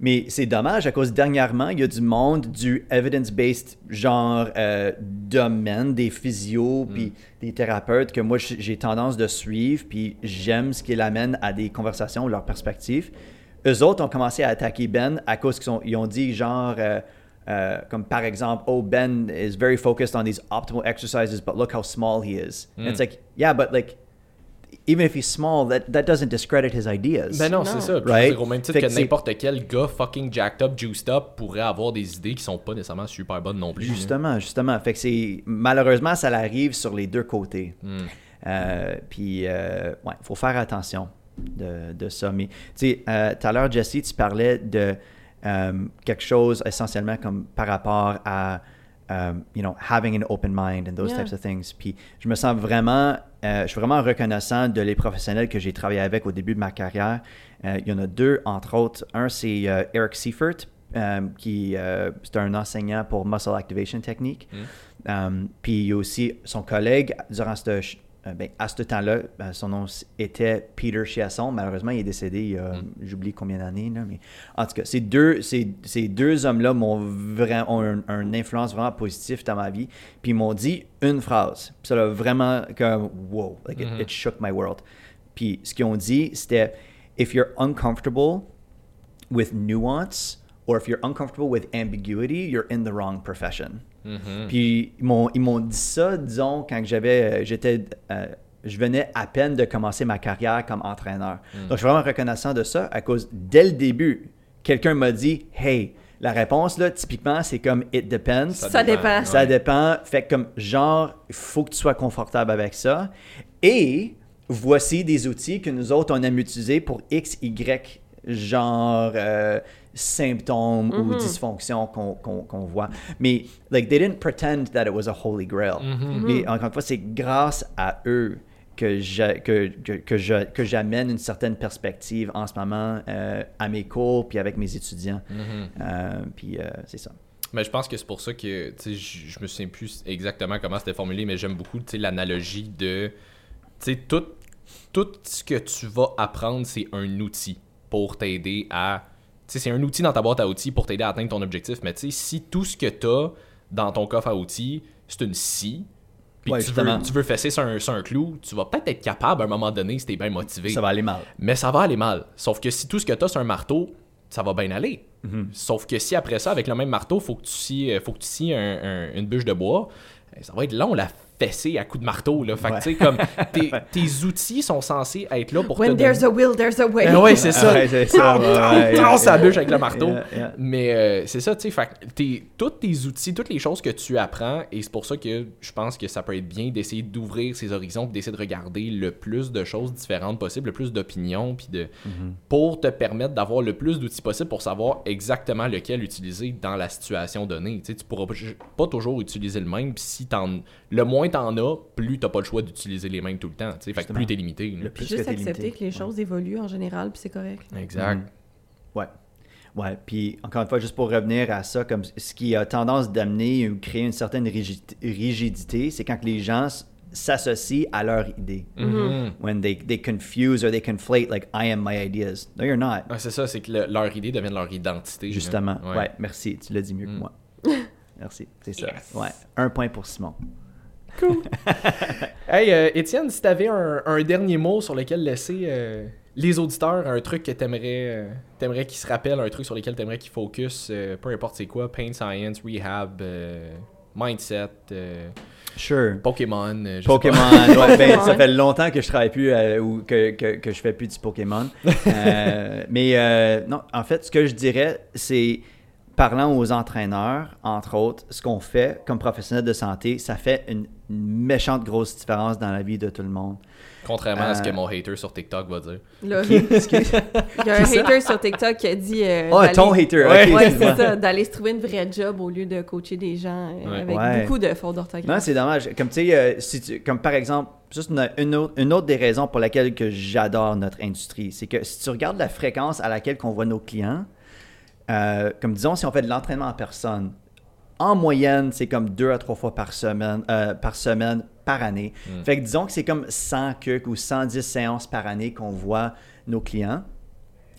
Speaker 3: mais c'est dommage à cause dernièrement, il y a du monde du evidence-based genre euh, domaine, des physios, puis des thérapeutes que moi j'ai tendance de suivre, puis j'aime ce qu'ils amènent à des conversations, leurs perspectives. Eux autres ont commencé à attaquer Ben à cause qu'ils ont, ils ont dit genre. euh, euh, comme par exemple, oh, Ben is very focused on these optimal exercises, but look how small he is. And it's like, yeah, but like, even if he's small, that, that doesn't discredit his ideas.
Speaker 2: Ben non,
Speaker 1: Non.
Speaker 2: c'est ça.
Speaker 3: Right?
Speaker 2: dire, au même titre
Speaker 3: Fait
Speaker 2: que, n'importe quel gars fucking jacked up, juiced up pourrait avoir des idées qui sont pas nécessairement super bonnes non plus. là.
Speaker 3: Justement, justement. Fait que c'est malheureusement ça l'arrive sur les deux côtés.
Speaker 2: Hmm.
Speaker 3: Euh, puis euh, ouais, faut faire attention de, de ça. Mais tu sais, euh, tout à l'heure Jesse, tu parlais de euh, quelque chose essentiellement comme par rapport à um, you know having an open mind and those
Speaker 1: Yeah.
Speaker 3: types of things. Puis je me sens vraiment, euh, je suis vraiment reconnaissant de les professionnels que j'ai travaillé avec au début de ma carrière. Euh, il y en a deux entre autres. Un c'est euh, Eric Seifert. euh, qui euh, c'est un enseignant pour muscle activation technique. Euh, puis il y a aussi son collègue durant ce, ch- euh, ben, à ce temps-là, euh, son nom était Peter Chiasson. Malheureusement, il est décédé il y a, j'oublie combien d'années. là, Mais en tout cas, ces deux, ces, ces deux hommes-là m'ont vraiment ont un, un influence vraiment positive dans ma vie. Puis ils m'ont dit une phrase. Puis ça l'a vraiment comme wow, like it- it, shook my world. Puis ce qu'ils ont dit, c'était if you're uncomfortable with nuance or if you're uncomfortable with ambiguity, you're in the wrong profession. Puis ils m'ont, ils m'ont dit ça, disons, quand j'avais, euh, j'étais, euh, je venais à peine de commencer ma carrière comme entraîneur. Donc je suis vraiment reconnaissant de ça à cause, dès le début, quelqu'un m'a dit, hey, La réponse, là, typiquement, c'est comme it depends.
Speaker 2: Ça
Speaker 1: Ça
Speaker 2: dépend.
Speaker 3: Ça
Speaker 2: Ouais.
Speaker 3: dépend. Fait que comme genre, il faut que tu sois confortable avec ça. Et voici des outils que nous autres, on aime utiliser pour X, Y, genre euh, symptômes ou dysfonctions qu'on qu'on voit. Mais, like, they didn't pretend that it was a holy grail. Mais encore une fois, c'est grâce à eux que j'a- que, que, que j'amène une certaine perspective en ce moment euh, à mes cours puis avec mes étudiants. Euh, puis euh, c'est ça.
Speaker 2: Mais je pense que c'est pour ça que, tu sais, je me souviens plus exactement comment c'était formulé, mais j'aime beaucoup, tu sais, l'analogie de, tu sais, tout, tout ce que tu vas apprendre, c'est un outil pour t'aider à, c'est un outil dans ta boîte à outils pour t'aider à atteindre ton objectif, mais tu sais, si tout ce que tu as dans ton coffre à outils, c'est une scie, puis
Speaker 3: Ouais,
Speaker 2: tu, veux, tu veux fesser sur un, sur un clou, tu vas peut-être être capable à un moment donné si t'es bien motivé.
Speaker 3: Ça va aller mal.
Speaker 2: Mais ça va aller mal. Sauf que si tout ce que tu as, c'est un marteau, ça va bien aller.
Speaker 3: Mhm.
Speaker 2: Sauf que si après ça, avec le même marteau, faut que tu scies, euh, faut que tu scies un- un- une bûche de bois, euh, ça va être long la fessée à coups de marteau. Là. Fait que,
Speaker 3: Ouais.
Speaker 2: tu sais, comme tes, tes outils sont censés être là pour
Speaker 1: When
Speaker 2: te
Speaker 1: there's
Speaker 2: donner-
Speaker 1: a will, there's a way.
Speaker 2: Ben ouais, c'est ça.
Speaker 3: Ouais, c'est ça. ouais, ouais,
Speaker 2: Tasse
Speaker 3: ouais.
Speaker 2: la bûche avec le marteau.
Speaker 3: Yeah, yeah.
Speaker 2: Mais euh, c'est ça, tu sais, fait que tes- tous tes outils, toutes les choses que tu apprends, et c'est pour ça que je pense que ça peut être bien d'essayer d'ouvrir ses horizons, d'essayer de regarder le plus de choses différentes possibles, le plus d'opinions, puis de pour te permettre d'avoir le plus d'outils possible pour savoir exactement lequel utiliser dans la situation donnée. Tu sais, tu pourras pas- pas toujours utiliser le même, puis si t'en, le moins t'en as, plus t'as pas le choix d'utiliser les mêmes tout le temps. Fait que plus t'es limité.
Speaker 3: Le plus
Speaker 1: Juste
Speaker 3: que
Speaker 1: accepter
Speaker 3: limité.
Speaker 1: que les choses évoluent en général, puis c'est correct.
Speaker 2: Exact.
Speaker 3: Ouais. Ouais, puis encore une fois, juste pour revenir à ça, comme ce qui a tendance d'amener ou créer une certaine rigid- rigidité, c'est quand les gens s'associent à leur idée.
Speaker 2: Mhm.
Speaker 3: When they, they confuse or they conflate, like, I am my ideas. No, you're not.
Speaker 2: Ouais, c'est ça, c'est que le- leur idée devient leur identité.
Speaker 3: Justement.
Speaker 2: Ouais.
Speaker 3: Ouais. merci. Tu l'as dit mieux que
Speaker 2: Mm.
Speaker 3: moi. Merci. C'est ça.
Speaker 2: Yes.
Speaker 3: Ouais. Un point pour Simon.
Speaker 2: Hey, euh, Étienne, si t'avais un, un dernier mot sur lequel laisser euh, les auditeurs, un truc que t'aimerais, euh, t'aimerais qu'ils se rappellent, un truc sur lequel t'aimerais qu'ils focus, euh, peu importe c'est quoi, pain science, rehab, euh, mindset, euh,
Speaker 3: Sure.
Speaker 2: Pokémon, je
Speaker 3: Pokémon,
Speaker 2: pas.
Speaker 3: ouais, ben, ça fait longtemps que je travaille plus euh, ou que, que, que je fais plus du Pokémon. Euh, mais euh, non, en fait, ce que je dirais, c'est parlant aux entraîneurs, entre autres, ce qu'on fait comme professionnel de santé, ça fait une, une méchante grosse différence dans la vie de tout le monde.
Speaker 2: Contrairement à ce que
Speaker 3: Euh,
Speaker 2: mon hater sur TikTok va dire.
Speaker 1: Là, il y a un hater sur TikTok qui a dit. euh,
Speaker 3: Oh,
Speaker 1: d'aller-
Speaker 3: ton hater,
Speaker 2: Ouais.
Speaker 3: ok.
Speaker 1: Ouais,
Speaker 3: excuse-moi.
Speaker 1: c'est ça, d'aller se trouver une vraie job au lieu de coacher des gens euh,
Speaker 2: Ouais.
Speaker 1: avec
Speaker 3: Ouais.
Speaker 1: beaucoup de fautes d'orthographe.
Speaker 3: Non, c'est dommage. Comme tu sais, euh, si tu- comme par exemple, juste une, une autre, une autre des raisons pour laquelle que j'adore notre industrie, c'est que si tu regardes la fréquence à laquelle qu'on voit nos clients, euh, comme disons si on fait de l'entraînement en personne, en moyenne, c'est comme deux à trois fois par semaine, euh, par semaine, par année.
Speaker 2: Mm.
Speaker 3: Fait que disons que c'est comme 100 cucs ou 110 séances par année qu'on voit nos clients.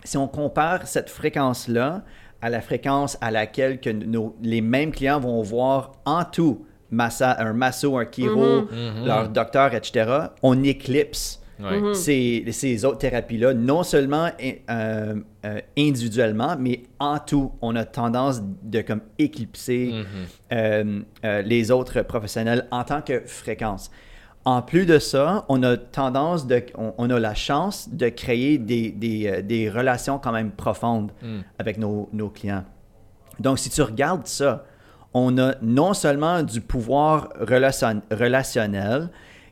Speaker 3: Si on compare cette fréquence-là à la fréquence à laquelle que nos, les mêmes clients vont voir en tout massa, un masso, un chiro,
Speaker 2: Mhm.
Speaker 3: leur docteur, etc., on éclipse
Speaker 2: Ouais.
Speaker 1: Mhm.
Speaker 3: ces, ces autres thérapies-là, non seulement euh, euh, individuellement, mais en tout. On a tendance de comme éclipser
Speaker 2: Mhm.
Speaker 3: euh, euh, les autres professionnels en tant que fréquence. En plus de ça, on a tendance de, on, on a la chance de créer des, des, des relations quand même profondes
Speaker 2: Mm.
Speaker 3: avec nos, nos clients. Donc, si tu regardes ça, on a non seulement du pouvoir relation- relationnel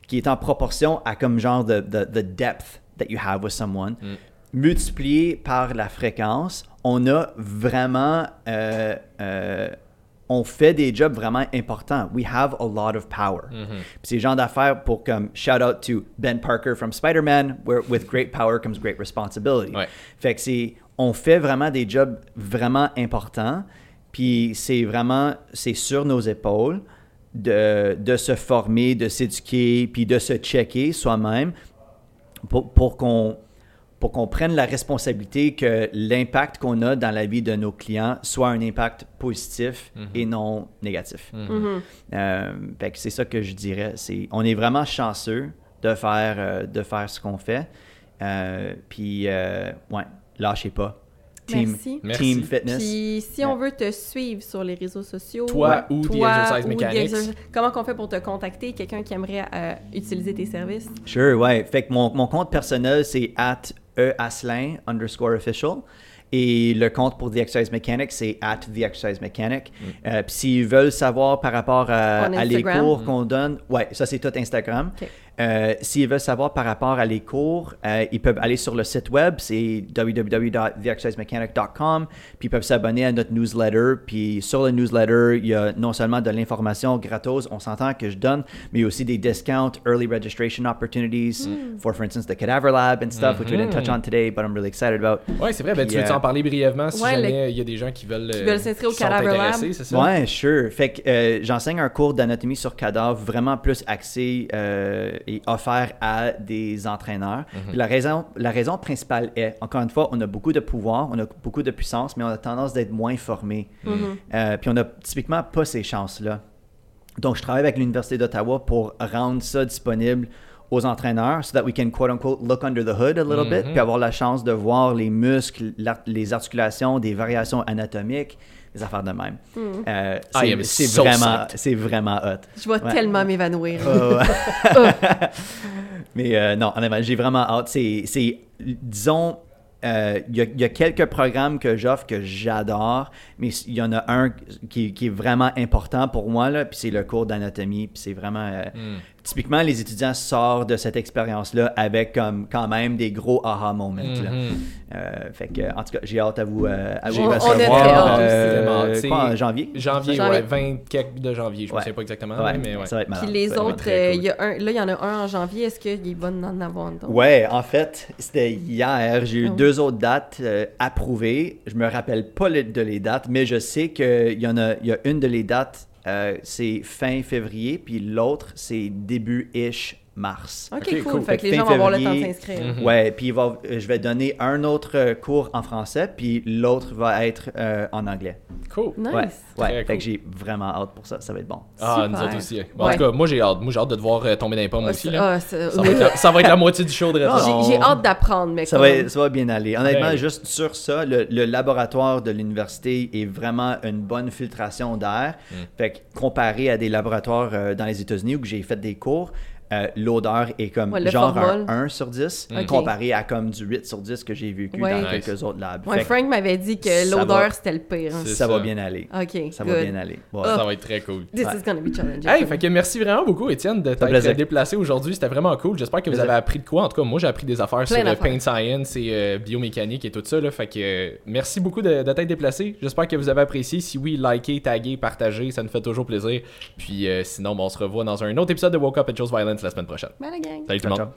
Speaker 3: qui est en proportion à comme genre de, de, the depth that you have with someone,
Speaker 2: Mm.
Speaker 3: multiplié par la fréquence, on a vraiment, euh, euh, on fait des jobs vraiment importants. We have a lot of power.
Speaker 2: Mhm.
Speaker 3: Puis c'est le genre d'affaires pour comme shout out to Ben Parker from Spider-Man, where with great power comes great responsibility.
Speaker 2: Ouais.
Speaker 3: Fait que c'est, on fait vraiment des jobs vraiment importants, puis c'est vraiment, c'est sur nos épaules de, de se former, de s'éduquer, puis de se checker soi-même pour, pour qu'on pour qu'on prenne la responsabilité que l'impact qu'on a dans la vie de nos clients soit un impact positif
Speaker 2: Mhm.
Speaker 3: et non négatif. Euh, fait que c'est ça que je dirais. C'est, on est vraiment chanceux de faire, euh, de faire ce qu'on fait. Euh, puis, euh, ouais, lâchez pas. Team,
Speaker 1: Merci.
Speaker 2: Merci.
Speaker 3: team fitness.
Speaker 1: Puis si on veut te suivre sur les réseaux sociaux,
Speaker 2: Toi ou The Exercise Mechanics.
Speaker 1: Comment qu'on fait pour te contacter, quelqu'un qui aimerait euh, utiliser tes services?
Speaker 3: Sure, ouais. Fait que mon, mon compte personnel, c'est at easlin underscore official. Et le compte pour The Exercise Mechanic, c'est at The Exercise Mechanic. Euh, Puis s'ils veulent savoir par rapport à, les cours qu'on donne, ouais, ça c'est tout Instagram. Euh, s'ils veulent savoir par rapport à les cours, euh, ils peuvent aller sur le site web, c'est www.theexercisemechanic.com, puis ils peuvent s'abonner à notre newsletter. Puis sur le newsletter, il y a non seulement de l'information gratos, on s'entend que je donne, mais il y a aussi des discounts, early registration opportunities for, for instance, the Cadaver Lab and stuff, which we didn't touch on today, but I'm really excited about.
Speaker 2: Ouais, c'est vrai. Ben, tu
Speaker 3: Puis,
Speaker 2: veux
Speaker 3: euh,
Speaker 2: en parler brièvement si
Speaker 1: Ouais,
Speaker 2: jamais il y a des gens qui veulent, euh,
Speaker 1: veulent s'inscrire au
Speaker 2: sont
Speaker 1: Cadaver Lab?
Speaker 2: ça?
Speaker 3: Ouais, sure. Fait que euh, j'enseigne un cours d'anatomie sur cadavre vraiment plus axé et offert à des entraîneurs. Puis la, raison, la raison principale est, encore une fois, on a beaucoup de pouvoir, on a beaucoup de puissance, mais on a tendance d'être moins formé. Euh, puis on a typiquement pas ces chances-là. Donc, je travaille avec l'Université d'Ottawa pour rendre ça disponible aux entraîneurs, so that we can quote unquote look under the hood a little bit, puis avoir la chance de voir les muscles, les articulations, des variations anatomiques, des affaires de même. Euh,
Speaker 2: I
Speaker 3: c'est-
Speaker 2: so
Speaker 3: vraiment,
Speaker 2: psyched.
Speaker 3: c'est vraiment hot.
Speaker 1: Je vais
Speaker 3: Ouais.
Speaker 1: tellement m'évanouir.
Speaker 3: Euh. Mais euh, non, honnêtement, j'ai vraiment hâte. C'est, c'est- disons, euh, il y, a- il y a quelques programmes que j'offre que j'adore, mais il y en a un qui, qui est vraiment important pour moi, là, puis c'est le cours d'anatomie, puis c'est vraiment... euh, Typiquement, les étudiants sortent de cette expérience-là avec comme, quand même des gros aha moments.
Speaker 2: Mhm.
Speaker 3: Euh, fait que, en tout cas, j'ai hâte à vous, euh, à vous
Speaker 1: On- on est
Speaker 3: recevoir.
Speaker 1: très hâte
Speaker 3: euh, quoi, en janvier?
Speaker 2: Janvier,
Speaker 1: Janvier.
Speaker 2: ouais, 20 quelques de janvier, je ne
Speaker 3: Ouais.
Speaker 2: sais pas exactement,
Speaker 3: Ouais,
Speaker 2: mais ouais.
Speaker 3: ça va être malade.
Speaker 1: Puis les
Speaker 3: Ça
Speaker 1: autres, euh,
Speaker 2: cool.
Speaker 1: y a un, là, il y en a un en janvier. Est-ce qu'il est bon d'en avoir d'autres?
Speaker 3: Ouais, en fait, c'était hier. J'ai eu
Speaker 1: Ah
Speaker 3: deux autres dates euh, approuvées. Je me rappelle pas les- de les dates, mais je sais qu'il y en a, il y a une de les dates, euh, c'est fin février, puis l'autre, c'est début-ish mars.
Speaker 1: Ok, cool.
Speaker 2: cool.
Speaker 1: Fait
Speaker 3: Fait
Speaker 1: que
Speaker 3: que
Speaker 1: les gens vont avoir le temps de s'inscrire.
Speaker 2: Mhm.
Speaker 3: Ouais, puis il va, je vais donner un autre euh, cours en français, puis l'autre va être euh, en anglais.
Speaker 2: Cool.
Speaker 1: Nice.
Speaker 3: Ouais, ouais. Fait
Speaker 2: cool.
Speaker 3: que j'ai vraiment hâte pour ça. Ça va être bon.
Speaker 2: Ah,
Speaker 1: Super.
Speaker 2: nous autres aussi. Bon, En tout cas, moi j'ai hâte. Moi j'ai hâte de te voir euh, tomber dans les pommes
Speaker 1: Ah,
Speaker 2: aussi. Là.
Speaker 1: ah,
Speaker 2: Ça, va être la, ça va être la moitié du show de réponse.
Speaker 1: J'ai j'ai hâte d'apprendre, mais
Speaker 3: Ça
Speaker 1: comme...
Speaker 3: va, ça va bien aller. Honnêtement,
Speaker 2: Ouais.
Speaker 3: juste sur ça, le, le laboratoire de l'université est vraiment une bonne filtration d'air.
Speaker 2: Mm.
Speaker 3: Fait que comparé à des laboratoires euh, dans les États-Unis où j'ai fait des cours, euh, l'odeur est comme
Speaker 1: Ouais, le
Speaker 3: genre
Speaker 1: formol.
Speaker 3: un 1 sur 10
Speaker 1: Ok.
Speaker 3: comparé à comme du 8 sur 10 que j'ai vécu
Speaker 1: Ouais.
Speaker 3: dans
Speaker 2: Nice.
Speaker 3: quelques autres labs.
Speaker 1: Ouais, Frank m'avait dit que l'odeur, c'était le pire. hein.
Speaker 3: Ça,
Speaker 2: ça.
Speaker 3: va bien aller.
Speaker 1: Ok,
Speaker 3: Ça
Speaker 1: good.
Speaker 3: va bien aller. Ouais.
Speaker 2: Ça va être très cool.
Speaker 1: This
Speaker 3: Ouais.
Speaker 1: is gonna be challenging.
Speaker 2: Hey, fait que merci vraiment beaucoup, Étienne, de t'être déplacé aujourd'hui. C'était vraiment cool. J'espère que vous avez appris de quoi. En tout cas, moi, j'ai appris des affaires sur euh,
Speaker 1: d'affaires.
Speaker 2: pain science et euh, biomécanique et tout ça. Là. Fait que euh, merci beaucoup de, de t'être déplacé. J'espère que vous avez apprécié. Si oui, likez, taguez, partagez. Ça nous fait toujours plaisir. Puis euh, sinon, ben, on se revoit dans un autre épisode de Woke Up and Chose Violence la semaine prochaine.
Speaker 1: Bye, la gang.
Speaker 2: Salut tout le monde.